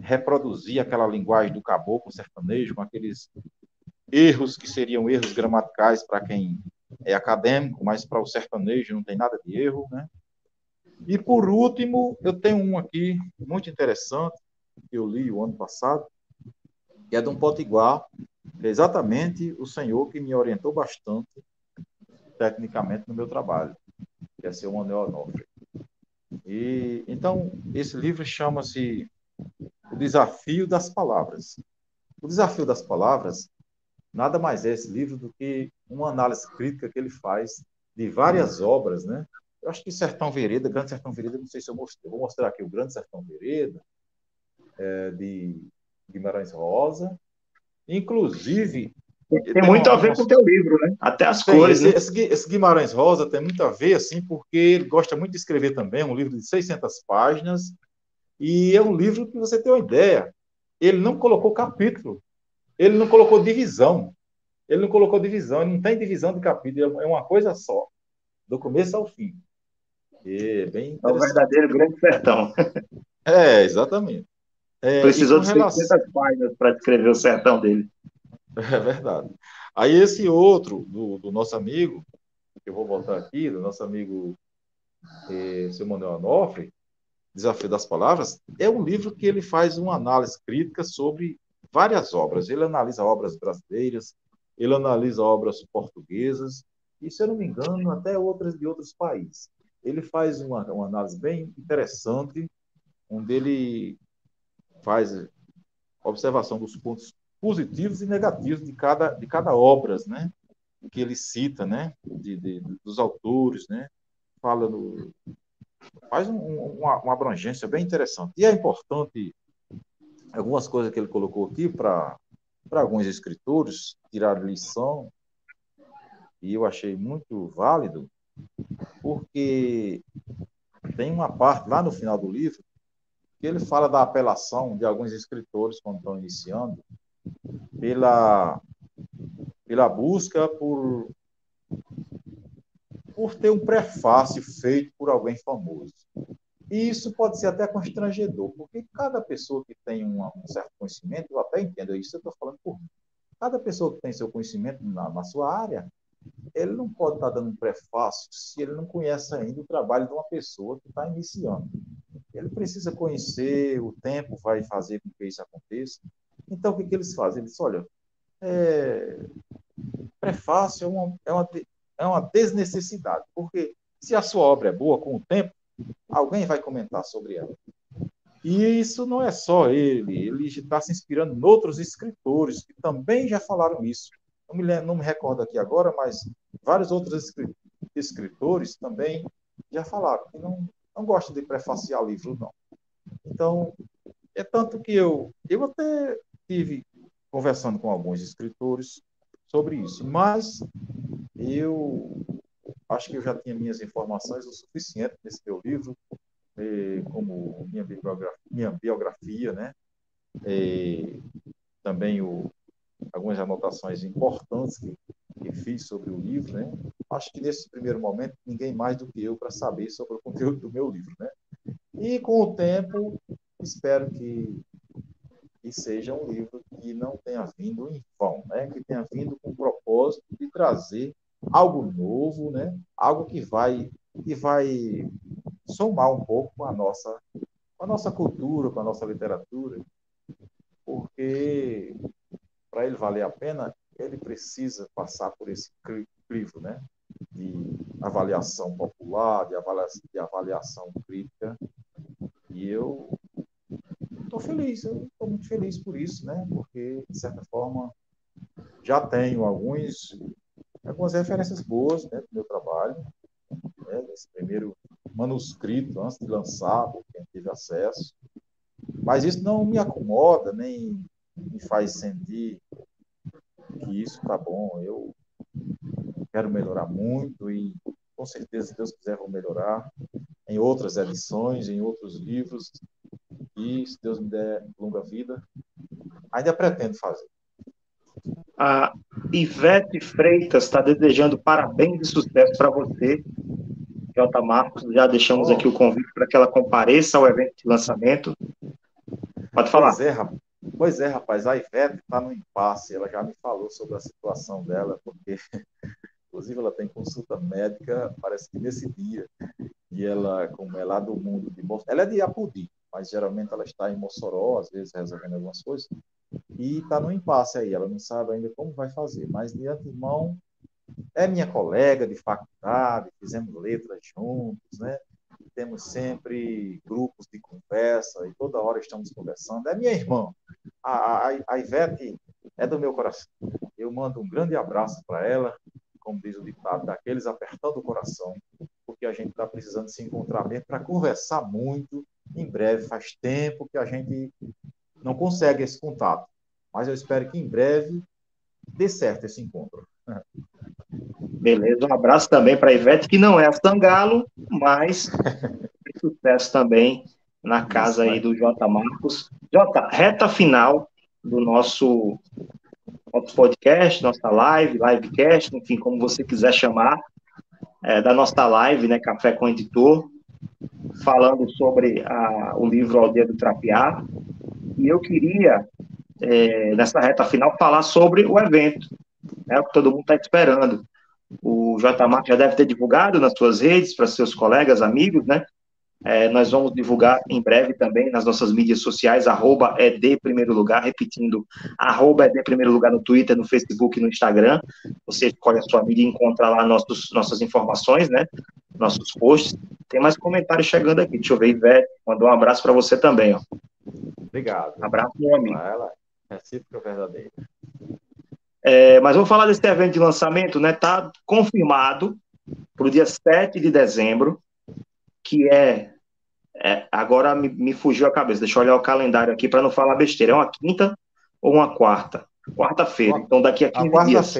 reproduzir aquela linguagem do caboclo sertanejo, com aqueles erros que seriam erros gramaticais para quem é acadêmico, mas para o sertanejo não tem nada de erro, né? E por último, eu tenho um aqui muito interessante que eu li o ano passado, que é de um potiguar, que é exatamente o senhor que me orientou bastante tecnicamente no meu trabalho, que é seu Manuel Onofre. E então esse livro chama-se o desafio das palavras. O desafio das palavras nada mais é esse livro do que uma análise crítica que ele faz de várias obras, né? Eu acho que Sertão Vereda, Grande Sertão Vereda, não sei se eu mostrei, vou mostrar aqui o Grande Sertão Vereda, é, de Guimarães Rosa. Inclusive. Tem, muito a ver com o teu livro, né? Até as tem, cores. Esse, né? esse, esse, Guimarães Rosa tem muito a ver, assim, porque ele gosta muito de escrever também, um livro de 600 páginas, e é um livro que você tem uma ideia. Ele não colocou capítulo, ele não colocou divisão. Ele não colocou divisão, ele não tem divisão de capítulo, é uma coisa só, do começo ao fim. É bem É o verdadeiro grande sertão. É, exatamente. É, Precisou de relação... 600 páginas para descrever o sertão dele. É verdade. Aí esse outro, do, do nosso amigo, que eu vou botar aqui, do nosso amigo eh, seu Manuel Anofre, Desafio das Palavras, é um livro que ele faz uma análise crítica sobre várias obras. Ele analisa obras brasileiras, ele analisa obras portuguesas, e, se eu não me engano, até outras de outros países. Ele faz uma, uma análise bem interessante, onde ele faz observação dos pontos positivos e negativos de cada, de cada obra, né? Que ele cita, né? De, de dos autores, né? Fala do, faz um, uma, uma abrangência bem interessante. E é importante algumas coisas que ele colocou aqui para para alguns escritores tirar lição e eu achei muito válido porque tem uma parte lá no final do livro que ele fala da apelação de alguns escritores quando estão iniciando pela pela busca por por ter um prefácio feito por alguém famoso. E isso pode ser até constrangedor, porque cada pessoa que tem um certo conhecimento, eu até entendo isso, eu estou falando por mim. Cada pessoa que tem seu conhecimento na, na sua área, ele não pode estar dando um prefácio se ele não conhece ainda o trabalho de uma pessoa que está iniciando. Ele precisa conhecer, o tempo vai fazer com que isso aconteça. Então, o que, que eles fazem? Eles olha, é, prefácio é uma, é, uma, é uma desnecessidade, porque se a sua obra é boa com o tempo, alguém vai comentar sobre ela. E isso não é só ele, ele está se inspirando em outros escritores que também já falaram isso. Não me, lembro, não me recordo aqui agora, mas vários outros escritores também já falaram que não, não gostam de prefaciar livro, não. Então, é tanto que eu, eu até tive conversando com alguns escritores sobre isso, mas eu acho que eu já tinha minhas informações o suficiente nesse meu livro como minha biografia, minha biografia né? E também o, algumas anotações importantes que, que fiz sobre o livro, né? Acho que nesse primeiro momento ninguém mais do que eu para saber sobre o conteúdo do meu livro, né? E com o tempo espero que, que seja um livro que não tenha vindo em vão, né? Que tenha vindo com o propósito de trazer algo novo, né? Algo que vai que vai somar um pouco com a nossa, com a nossa cultura, com a nossa literatura, porque para ele valer a pena, ele precisa passar por esse crivo, né? De avaliação popular, de avaliação, de avaliação crítica. E eu estou feliz, eu estou muito feliz por isso, né? Porque, de certa forma, já tenho alguns, algumas referências boas né, do meu trabalho, né, nesse primeiro manuscrito antes de lançar, por quem teve acesso. Mas isso não me acomoda, nem me faz sentir que isso está bom. Eu quero melhorar muito e, com certeza, se Deus quiser, vou melhorar em outras edições, em outros livros. E, se Deus me der longa vida, ainda pretendo fazer. A Ivete Freitas está desejando parabéns e sucesso para você J. Marcos, já deixamos oh. aqui o convite para que ela compareça ao evento de lançamento. Pode falar. Pois é, rapaz. Pois é, rapaz, a Ivete está no impasse, ela já me falou sobre a situação dela, porque, inclusive, ela tem consulta médica, parece que nesse dia, e ela, como é lá do mundo de Mossoró, ela é de Apudi, mas geralmente ela está em Mossoró, às vezes resolvendo algumas coisas, e está no impasse aí, ela não sabe ainda como vai fazer, mas de antemão é minha colega de faculdade, fizemos letras juntos, né? Temos sempre grupos de conversa e toda hora estamos conversando. É minha irmã. A, a, a Ivete é do meu coração. Eu mando um grande abraço para ela, como diz o ditado, daqueles apertando o coração, porque a gente está precisando se encontrar mesmo para conversar muito. Em breve, faz tempo que a gente não consegue esse contato, mas eu espero que em breve dê certo esse encontro. Beleza, um abraço também para a Ivete, que não é a Sangalo, mas sucesso também na casa aí do J. Marcos. J, reta final do nosso, podcast, nossa live, livecast, enfim, como você quiser chamar, é, da nossa live, né, Café com Editor, falando sobre a, o livro Aldeia do Trapiá. E eu queria, é, nessa reta final, falar sobre o evento, é o que todo mundo está esperando. O J. Marcos já deve ter divulgado nas suas redes, para seus colegas, amigos, né? É, nós vamos divulgar em breve também nas nossas mídias sociais, arroba ED Primeiro Lugar, repetindo, arroba ED Primeiro Lugar no Twitter, no Facebook e no Instagram. Você escolhe a sua mídia e encontra lá nossos, nossas informações, né? Nossos posts. Tem mais comentários chegando aqui. Deixa eu ver, Ivete, mandou um abraço para você também, ó. Obrigado. Abraço, meu amigo. Ela, recíproca verdadeira. É, mas vamos falar desse evento de lançamento, né? Está confirmado para o dia 7 de dezembro, que é, é agora me, me, fugiu a cabeça, deixa eu olhar o calendário aqui para não falar besteira. É uma quinta ou uma quarta? Quarta-feira. Então, daqui a 15 a dias.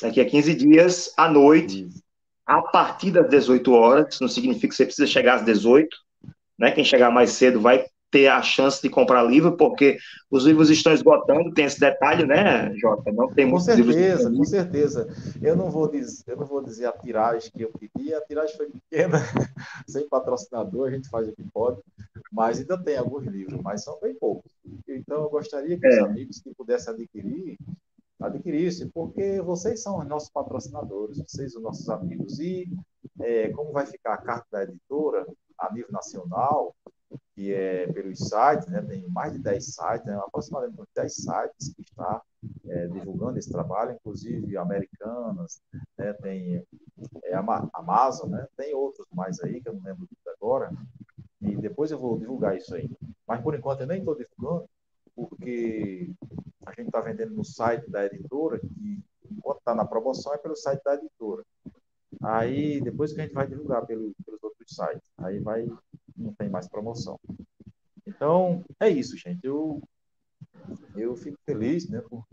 Daqui a 15 dias, à noite, a partir das 18 horas, não significa que você precisa chegar às 18, né? Quem chegar mais cedo vai ter a chance de comprar livro, porque os livros estão esgotando, tem esse detalhe, né, Jota? Não tem com certeza, com certeza. Eu não vou dizer, eu não vou dizer a tiragem que eu pedi, a tiragem foi pequena, sem patrocinador, a gente faz o que pode, mas ainda tem alguns livros, mas são bem poucos. Então eu gostaria que é. os amigos que pudessem adquirir adquirisse, porque vocês são os nossos patrocinadores, vocês os nossos amigos. E é, como vai ficar a carta da editora a nível nacional, que é pelos sites, né, tem mais de 10 sites, né, aproximadamente 10 sites que está é, divulgando esse trabalho, inclusive americanas, né, tem é, Amazon, né, tem outros mais aí, que eu não lembro agora, e depois eu vou divulgar isso aí. Mas por enquanto eu nem estou divulgando, porque a gente está vendendo no site da editora, que enquanto está na promoção é pelo site da editora. Aí depois que a gente vai divulgar pelo, pelos outros sites, aí vai não tem mais promoção. Então é isso, gente. Eu eu fico feliz, né, por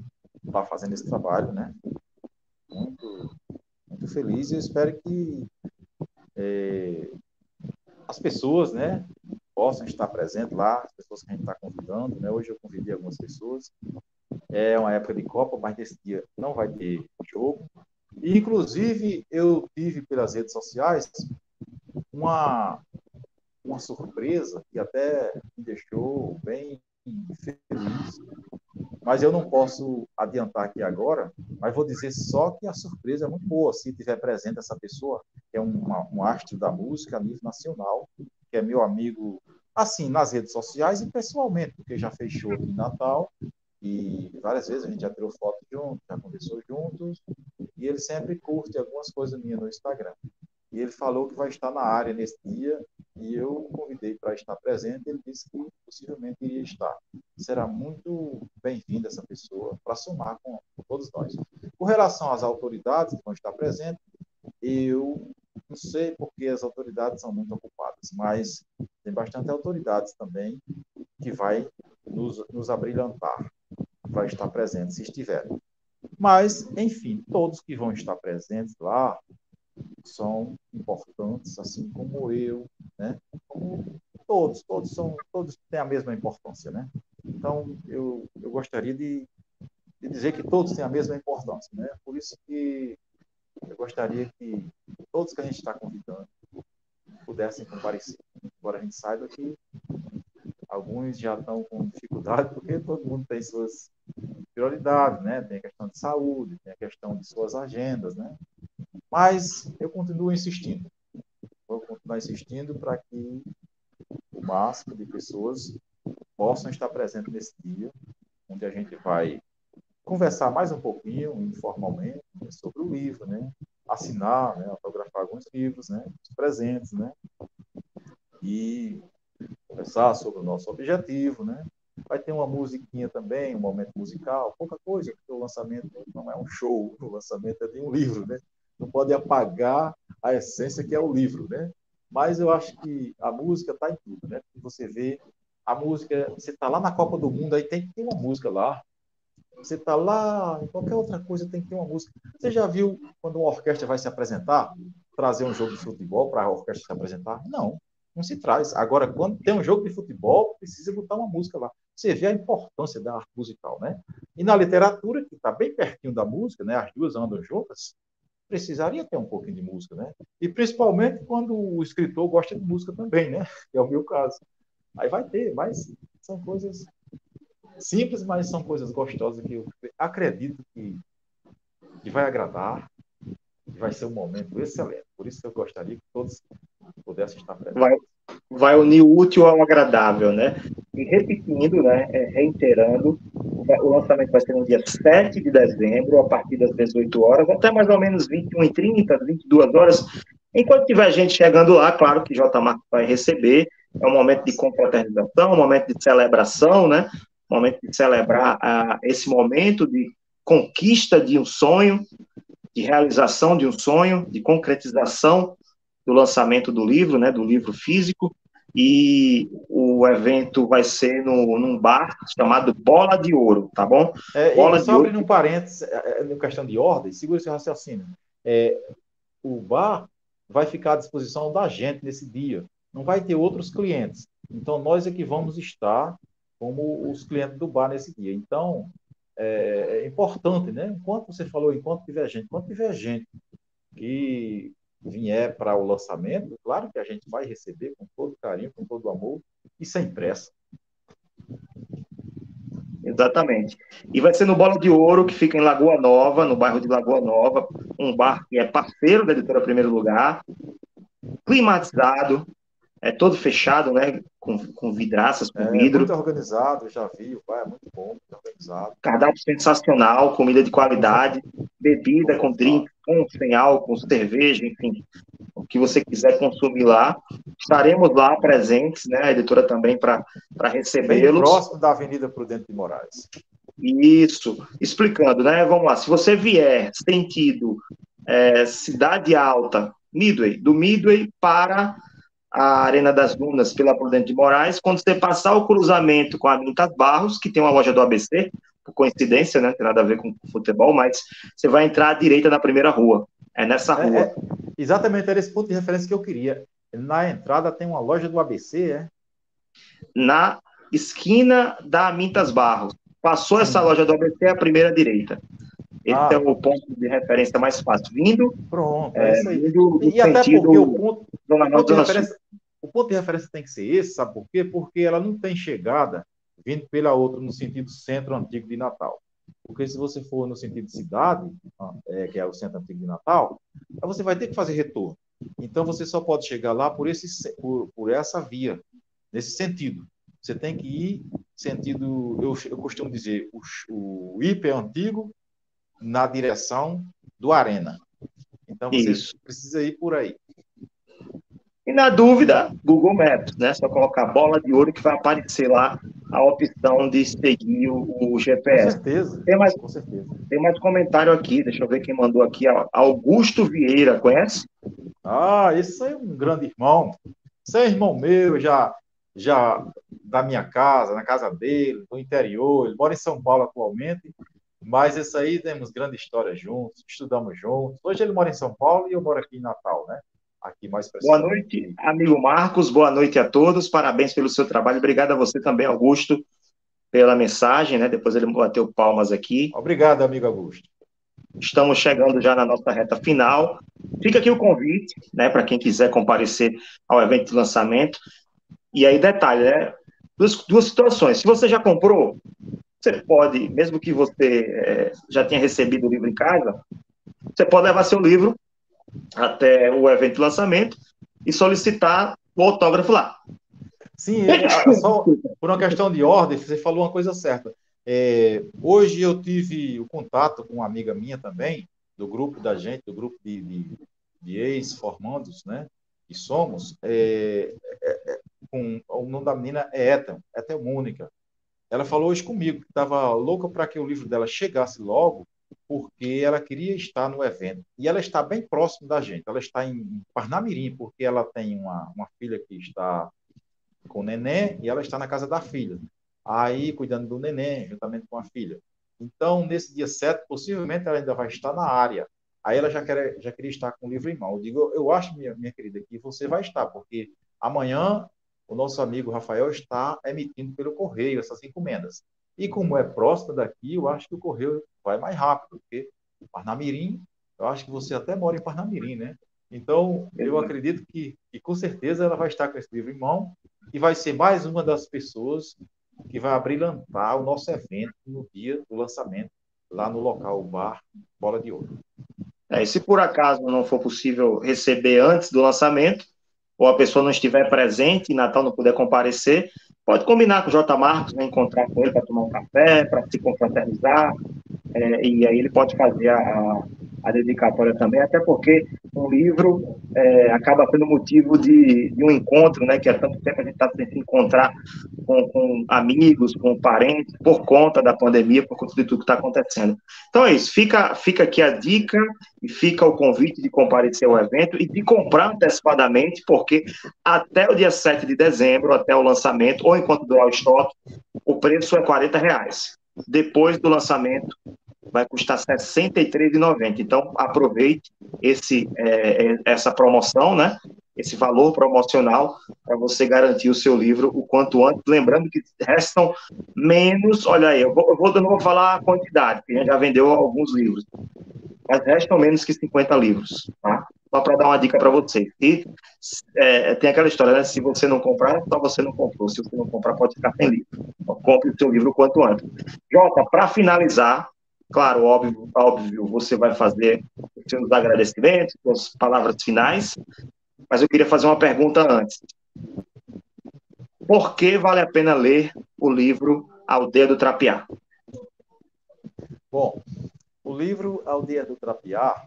estar fazendo esse trabalho, né? Muito muito feliz e espero que é, as pessoas, né, possam estar presentes lá, as pessoas que a gente está convidando, né? Hoje eu convidei algumas pessoas. É uma época de Copa, mas nesse dia não vai ter jogo. E, inclusive, eu tive pelas redes sociais uma, uma surpresa que até me deixou bem feliz. Mas eu não posso adiantar aqui agora, mas vou dizer só que a surpresa é muito boa se tiver presente essa pessoa, é uma, um astro da música a nível nacional, que é meu amigo, assim, nas redes sociais e pessoalmente, porque já fez show aqui em Natal e várias vezes a gente já tirou foto junto, já conversou juntos, e ele sempre curte algumas coisas minhas no Instagram. E ele falou que vai estar na área nesse dia, e eu o convidei para estar presente, ele disse que possivelmente iria estar. Será muito bem-vinda essa pessoa para somar com, com todos nós. Com relação às autoridades que vão estar presentes, eu não sei porque as autoridades são muito ocupadas, mas tem bastante autoridades também que vai nos, nos abrilhantar vai estar presente, se estiver. Mas, enfim, todos que vão estar presentes lá são importantes, assim como eu, né? Como todos, todos são, todos têm a mesma importância, né? Então, eu, eu gostaria de, de dizer que todos têm a mesma importância, né? Por isso que eu gostaria que todos que a gente está convidando pudessem comparecer. Embora a gente saiba que alguns já estão com dificuldade, porque todo mundo tem suas prioridades, né? Tem a questão de saúde, tem a questão de suas agendas, né? Mas eu continuo insistindo. Vou continuar insistindo para que o máximo de pessoas possam estar presentes nesse dia, onde a gente vai conversar mais um pouquinho, informalmente, né, sobre o livro, né? Assinar, né? autografar alguns livros, né? Os presentes, né? E conversar sobre o nosso objetivo, né? Vai ter uma musiquinha também, um momento musical, pouca coisa, porque o lançamento não é um show, o lançamento é de um livro, né? Não pode apagar a essência que é o livro, né? Mas eu acho que a música está em tudo, né? Você vê a música, você está lá na Copa do Mundo, aí tem que ter uma música lá. Você está lá, em qualquer outra coisa tem que ter uma música. Você já viu quando uma orquestra vai se apresentar, trazer um jogo de futebol para a orquestra se apresentar? Não não se traz. Agora, quando tem um jogo de futebol, precisa botar uma música lá. Você vê a importância da arte musical, né? E na literatura, que está bem pertinho da música, né? As duas andam juntas, precisaria ter um pouquinho de música, né? E principalmente quando o escritor gosta de música também, né? É o meu caso. Aí vai ter, mas são coisas simples, mas são coisas gostosas que eu acredito que, que vai agradar, que vai ser um momento excelente. Por isso eu gostaria que todos pudessem estar presentes. Vai, vai unir o útil ao agradável, né? E repetindo, né, é, reiterando, o lançamento vai ser no dia 7 de dezembro, a partir das 18 horas, até mais ou menos 21h30, 22 horas. Enquanto tiver gente chegando lá, claro que J. Marcos vai receber, é um momento de confraternização, um momento de celebração, né? Um momento de celebrar uh, esse momento de conquista de um sonho, de realização de um sonho, de concretização do lançamento do livro, né, do livro físico, e o evento vai ser no, num bar chamado Bola de Ouro, tá bom? É, Bola de só abrindo um parênteses, é, é, no questão de ordem, segura esse raciocínio. É, o bar vai ficar à disposição da gente nesse dia, não vai ter outros clientes. Então, nós é que vamos estar como os clientes do bar nesse dia. Então, é, é importante, né? Enquanto você falou, enquanto tiver gente, enquanto tiver gente que vier para o lançamento, claro que a gente vai receber com todo carinho, com todo amor e sem pressa. Exatamente. E vai ser no Bola de Ouro, que fica em Lagoa Nova, no bairro de Lagoa Nova, um bar que é parceiro da editora Primeiro Lugar, climatizado, é todo fechado, né? Com, com vidraças, com é, vidro. Muito organizado, já vi, o bar é muito bom, muito organizado. Cardápio sensacional, comida de qualidade, bebida com drink, com sem álcool, cerveja, enfim, o que você quiser consumir lá. Estaremos lá presentes, né? A editora também para recebê-los. Próximo da Avenida Prudente de Moraes. Isso, explicando, né? Vamos lá, se você vier sentido é, Cidade Alta, Midway, do Midway para a Arena das Dunas pela Prudente de Moraes, quando você passar o cruzamento com a Mintas Barros, que tem uma loja do ABC, por coincidência, né? Tem nada a ver com futebol, mas você vai entrar à direita na primeira rua. É nessa é, rua. É, exatamente, era esse ponto de referência que eu queria. Na entrada tem uma loja do ABC, é? Na esquina da Mintas Barros. Passou essa loja do ABC, é a primeira direita. Esse ah. é o ponto de referência mais fácil. Vindo. Pronto, é, é isso aí. e até porque o ponto, ponto, de referência, o ponto de referência tem que ser esse, sabe por quê? Porque ela não tem chegada vindo pela outra no sentido centro antigo de Natal. Porque se você for no sentido cidade, é, que é o centro antigo de Natal, você vai ter que fazer retorno. Então você só pode chegar lá por, esse, por, por essa via, nesse sentido. Você tem que ir sentido, eu, eu costumo dizer, o, o hiper antigo na direção do Arena. Então você Isso. precisa ir por aí. E na dúvida, Google Maps, né? Só colocar bola de ouro que vai aparecer lá a opção de seguir o, o GPS. Com certeza. Tem mais, com certeza. Tem mais comentário aqui, deixa eu ver quem mandou aqui. Augusto Vieira, conhece? Ah, esse é um grande irmão. Esse é irmão meu, já, já da minha casa, na casa dele, do interior. Ele mora em São Paulo atualmente. Mas esse aí temos grande história juntos, estudamos juntos. Hoje ele mora em São Paulo e eu moro aqui em Natal, né? aqui mais Boa noite, amigo Marcos. Boa noite a todos. Parabéns pelo seu trabalho. Obrigado a você também, Augusto, pela mensagem, né? Depois ele bateu palmas aqui. Obrigado, amigo Augusto. Estamos chegando já na nossa reta final. Fica aqui o convite, né, para quem quiser comparecer ao evento de lançamento. E aí, detalhe, né? Duas, duas situações. Se você já comprou, você pode, mesmo que você é, já tenha recebido o livro em casa, você pode levar seu livro até o evento de lançamento e solicitar o autógrafo lá. Sim, é, é, só por uma questão de ordem, você falou uma coisa certa. É, hoje eu tive o contato com uma amiga minha também, do grupo da gente, do grupo de, de, de ex-formandos, né? Que somos, é, é, é com, o nome da menina é Eta, Eta Mônica. Ela falou hoje comigo que estava louca para que o livro dela chegasse logo, porque ela queria estar no evento. E ela está bem próximo da gente. Ela está em Parnamirim, porque ela tem uma, uma filha que está com o neném e ela está na casa da filha. Aí, cuidando do neném, juntamente com a filha. Então, nesse dia 7, possivelmente ela ainda vai estar na área. Aí ela já, quer, já queria estar com o livro em mão. Eu digo, eu acho, minha, minha querida, que você vai estar, porque amanhã o nosso amigo Rafael está emitindo pelo correio essas encomendas. E como é próximo daqui, eu acho que o correio vai mais rápido, porque Parnamirim, eu acho que você até mora em Parnamirim, né? Então, eu acredito que, que com certeza ela vai estar com esse livro em mão e vai ser mais uma das pessoas que vai abrilhantar o nosso evento no dia do lançamento, lá no local, o bar Bola de Ouro. É, e se por acaso não for possível receber antes do lançamento, ou a pessoa não estiver presente e Natal não puder comparecer, pode combinar com o J. Marcos, né, encontrar com ele para tomar um café, para se confraternizar, é, e aí ele pode fazer a, a, dedicatória também, até porque um livro é, acaba sendo motivo de, de, um encontro, né, que há tanto tempo a gente está tentando encontrar com, com, amigos, com parentes, por conta da pandemia, por conta de tudo que está acontecendo. Então é isso, fica, fica aqui a dica e fica o convite de comparecer ao evento e de comprar antecipadamente, porque até o dia 7 de dezembro, até o lançamento, ou enquanto durar o estoque, o preço é 40 reais. Depois do lançamento, vai custar R$ 63,90. Então, aproveite esse, é, é, essa promoção, né? Esse valor promocional para você garantir o seu livro o quanto antes. Lembrando que restam menos. Olha aí, eu, vou, eu, vou, vou falar a quantidade, porque a gente já vendeu alguns livros, mas restam menos que 50 livros, tá? só para dar uma dica para vocês. E é, tem aquela história, né? Se você não comprar, só você não comprou. Se você não comprar, pode ficar sem livro. Então, compre o seu livro quanto antes. Jota, para finalizar, claro, óbvio, óbvio, você vai fazer os seus agradecimentos, as palavras finais, mas eu queria fazer uma pergunta antes. Por que vale a pena ler o livro Aldeia do Trapiá? Bom, o livro Aldeia do Trapiá,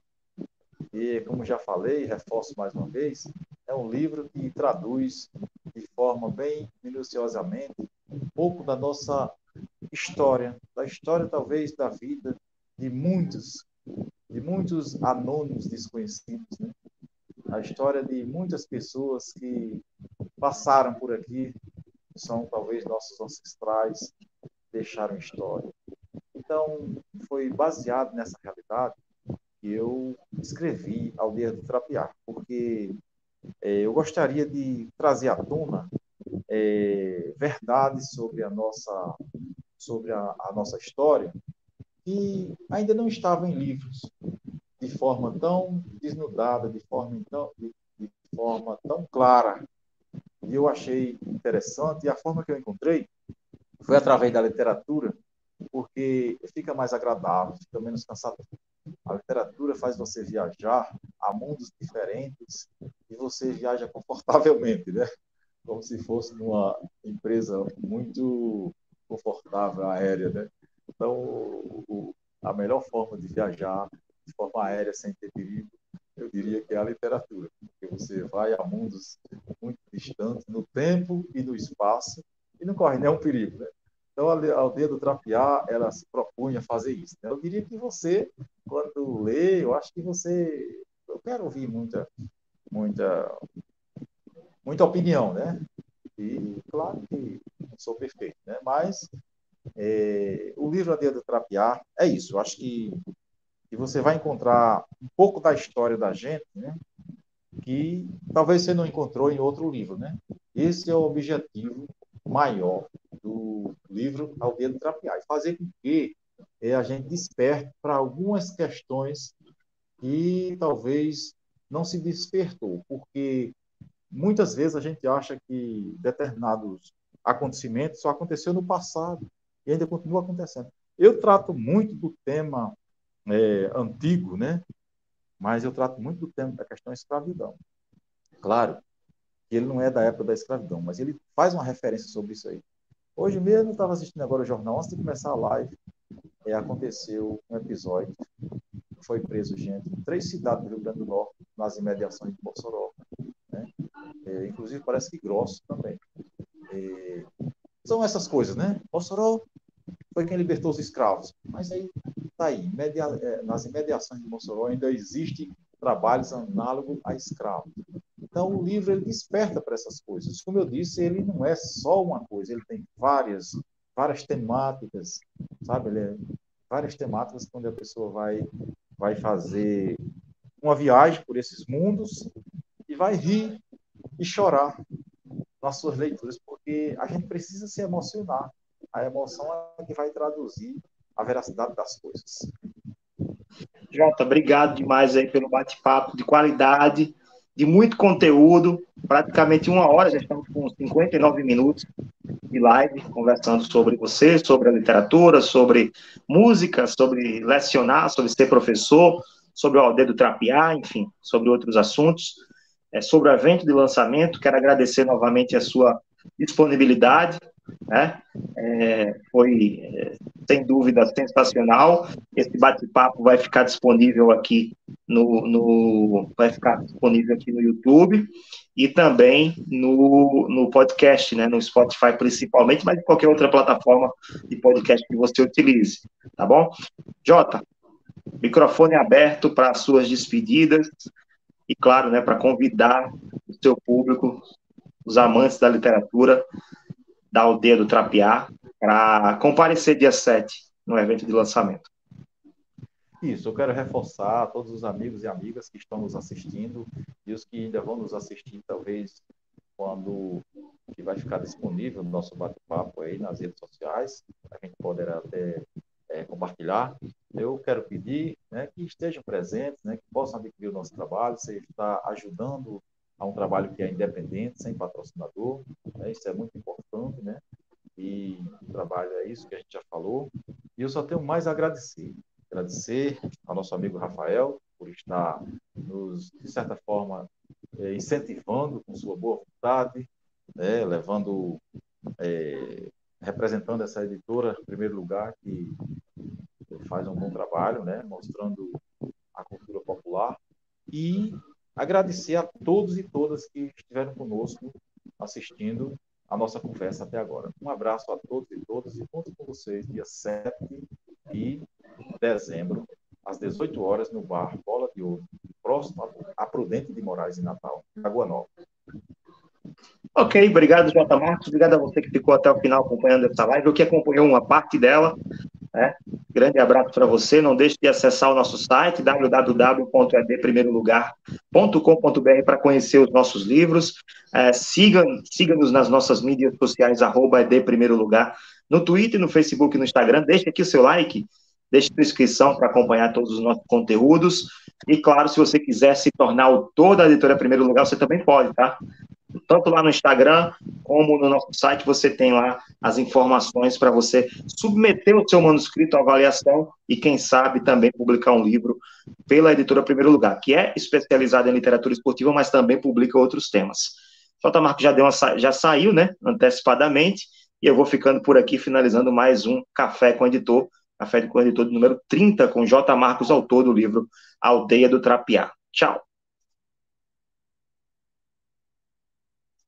e como já falei, reforço mais uma vez, é um livro que traduz de forma bem minuciosamente um pouco da nossa história, da história talvez da vida de muitos, de muitos anônimos desconhecidos, né? A história de muitas pessoas que passaram por aqui, são talvez nossos ancestrais, deixaram história. Então, foi baseado nessa realidade que eu escrevi Aldeia do Trapiá, porque é, eu gostaria de trazer à tona é, verdades sobre a nossa sobre a, a, nossa história que ainda não estavam em livros de forma tão desnudada, de forma tão, de, de forma tão clara. E eu achei interessante e a forma que eu encontrei foi através da literatura porque fica mais agradável, fica menos cansativo. A literatura faz você viajar a mundos diferentes e você viaja confortavelmente, né? Como se fosse numa empresa muito confortável aérea, né? Então, o, a melhor forma de viajar forma aérea sem ter perigo, eu diria que é a literatura, porque você vai a mundos muito distantes no tempo e no espaço e não corre nenhum perigo, né? Então, a aldeia do Trapiá, ela se propunha fazer isso. Né? Eu diria que você, quando lê, eu acho que você... Eu quero ouvir muita, muita, muita opinião, né? E, claro que não sou perfeito, né? Mas é, o livro Aldeia do Trapiá é isso. Eu acho que, você vai encontrar um pouco da história da gente, né? Que talvez você não encontrou em outro livro, né? Esse é o objetivo maior do livro Aldeia do Trapiá, e fazer com que é, a gente desperte para algumas questões que talvez não se despertou, porque muitas vezes a gente acha que determinados acontecimentos só aconteceu no passado e ainda continua acontecendo. Eu trato muito do tema é, antigo, né? Mas eu trato muito do tema da questão escravidão. Claro ele não é da época da escravidão, mas ele faz uma referência sobre isso aí. Hoje mesmo, eu estava assistindo agora o jornal, antes de começar a live, é, aconteceu um episódio. Foi preso gente em três cidades do Rio Grande do Norte, nas imediações de Mossoró. Né? É, inclusive, parece que Grosso também. É, são essas coisas, né? Mossoró foi quem libertou os escravos. Mas aí, tá aí, media, é, nas imediações de Mossoró ainda existem trabalhos análogos a escravos. Então, o livro ele desperta para essas coisas. Como eu disse, ele não é só uma coisa, ele tem várias, várias temáticas, sabe? Ele é várias temáticas quando a pessoa vai, vai fazer uma viagem por esses mundos e vai rir e chorar nas suas leituras, porque a gente precisa se emocionar. A emoção é que vai traduzir a veracidade das coisas. Jota, obrigado demais aí pelo bate-papo de qualidade de muito conteúdo, praticamente uma hora, já estamos com 59 minutos de live, conversando sobre você, sobre a literatura, sobre música, sobre lecionar, sobre ser professor, sobre o Aldeia do Trapiá, enfim, sobre outros assuntos, é, sobre o evento de lançamento. Quero agradecer novamente a sua disponibilidade, né? É, foi, é, sem dúvida, sensacional. Esse bate-papo vai ficar disponível aqui no, no, vai ficar disponível aqui no YouTube e também no, no podcast, né, no Spotify principalmente, mas em qualquer outra plataforma de podcast que você utilize, tá bom? Jota, microfone aberto para as suas despedidas e, claro, né, para convidar o seu público, os amantes da literatura, da aldeia do Trapiá, para comparecer dia 7 no evento de lançamento. Isso, eu quero reforçar a todos os amigos e amigas que estão nos assistindo e os que ainda vão nos assistir, talvez, quando que vai ficar disponível o nosso bate-papo aí nas redes sociais, a gente poderá até é, compartilhar. eu quero pedir né, que estejam presentes, né, que possam adquirir o nosso trabalho, você está ajudando a um trabalho que é independente, sem patrocinador, né, isso é muito importante, né, e é isso que a gente já falou, e eu só tenho mais a agradecer, agradecer ao nosso amigo Rafael por estar nos, de certa forma, é, incentivando com sua boa vontade, né, levando, é, representando essa editora, em primeiro lugar, que faz um bom trabalho, né, mostrando a cultura popular, e agradecer a todos e todas que estiveram conosco assistindo a nossa conversa até agora. Um abraço a todos e todas e conto com vocês dia 7 de dezembro, às 18 horas, no bar Bola de Ouro, próximo a Prudente de Moraes, em Natal, Água Nova. Ok, obrigado, J. Marcos. Obrigado a você que ficou até o final acompanhando essa live, ou que acompanhou uma parte dela. Né? Grande abraço para você. Não deixe de acessar o nosso site, www.edprimeirolugar.com.br, para conhecer os nossos livros. É, Siga-nos siga nas nossas mídias sociais, arroba edprimeirolugar, no Twitter, no Facebook e no Instagram. Deixe aqui o seu like, deixe sua inscrição para acompanhar todos os nossos conteúdos. E, claro, se você quiser se tornar o autor da editora Primeiro Lugar, você também pode, tá? Tanto lá no Instagram como no nosso site, você tem lá as informações para você submeter o seu manuscrito à avaliação e, quem sabe, também publicar um livro pela editora Primeiro Lugar, que é especializada em literatura esportiva, mas também publica outros temas. J. Marco já, deu uma, já saiu, né, antecipadamente, e eu vou ficando por aqui, finalizando mais um Café com o Editor, Café com o Editor número 30, com J. Marcos, autor do livro Aldeia do Trapiá. Tchau.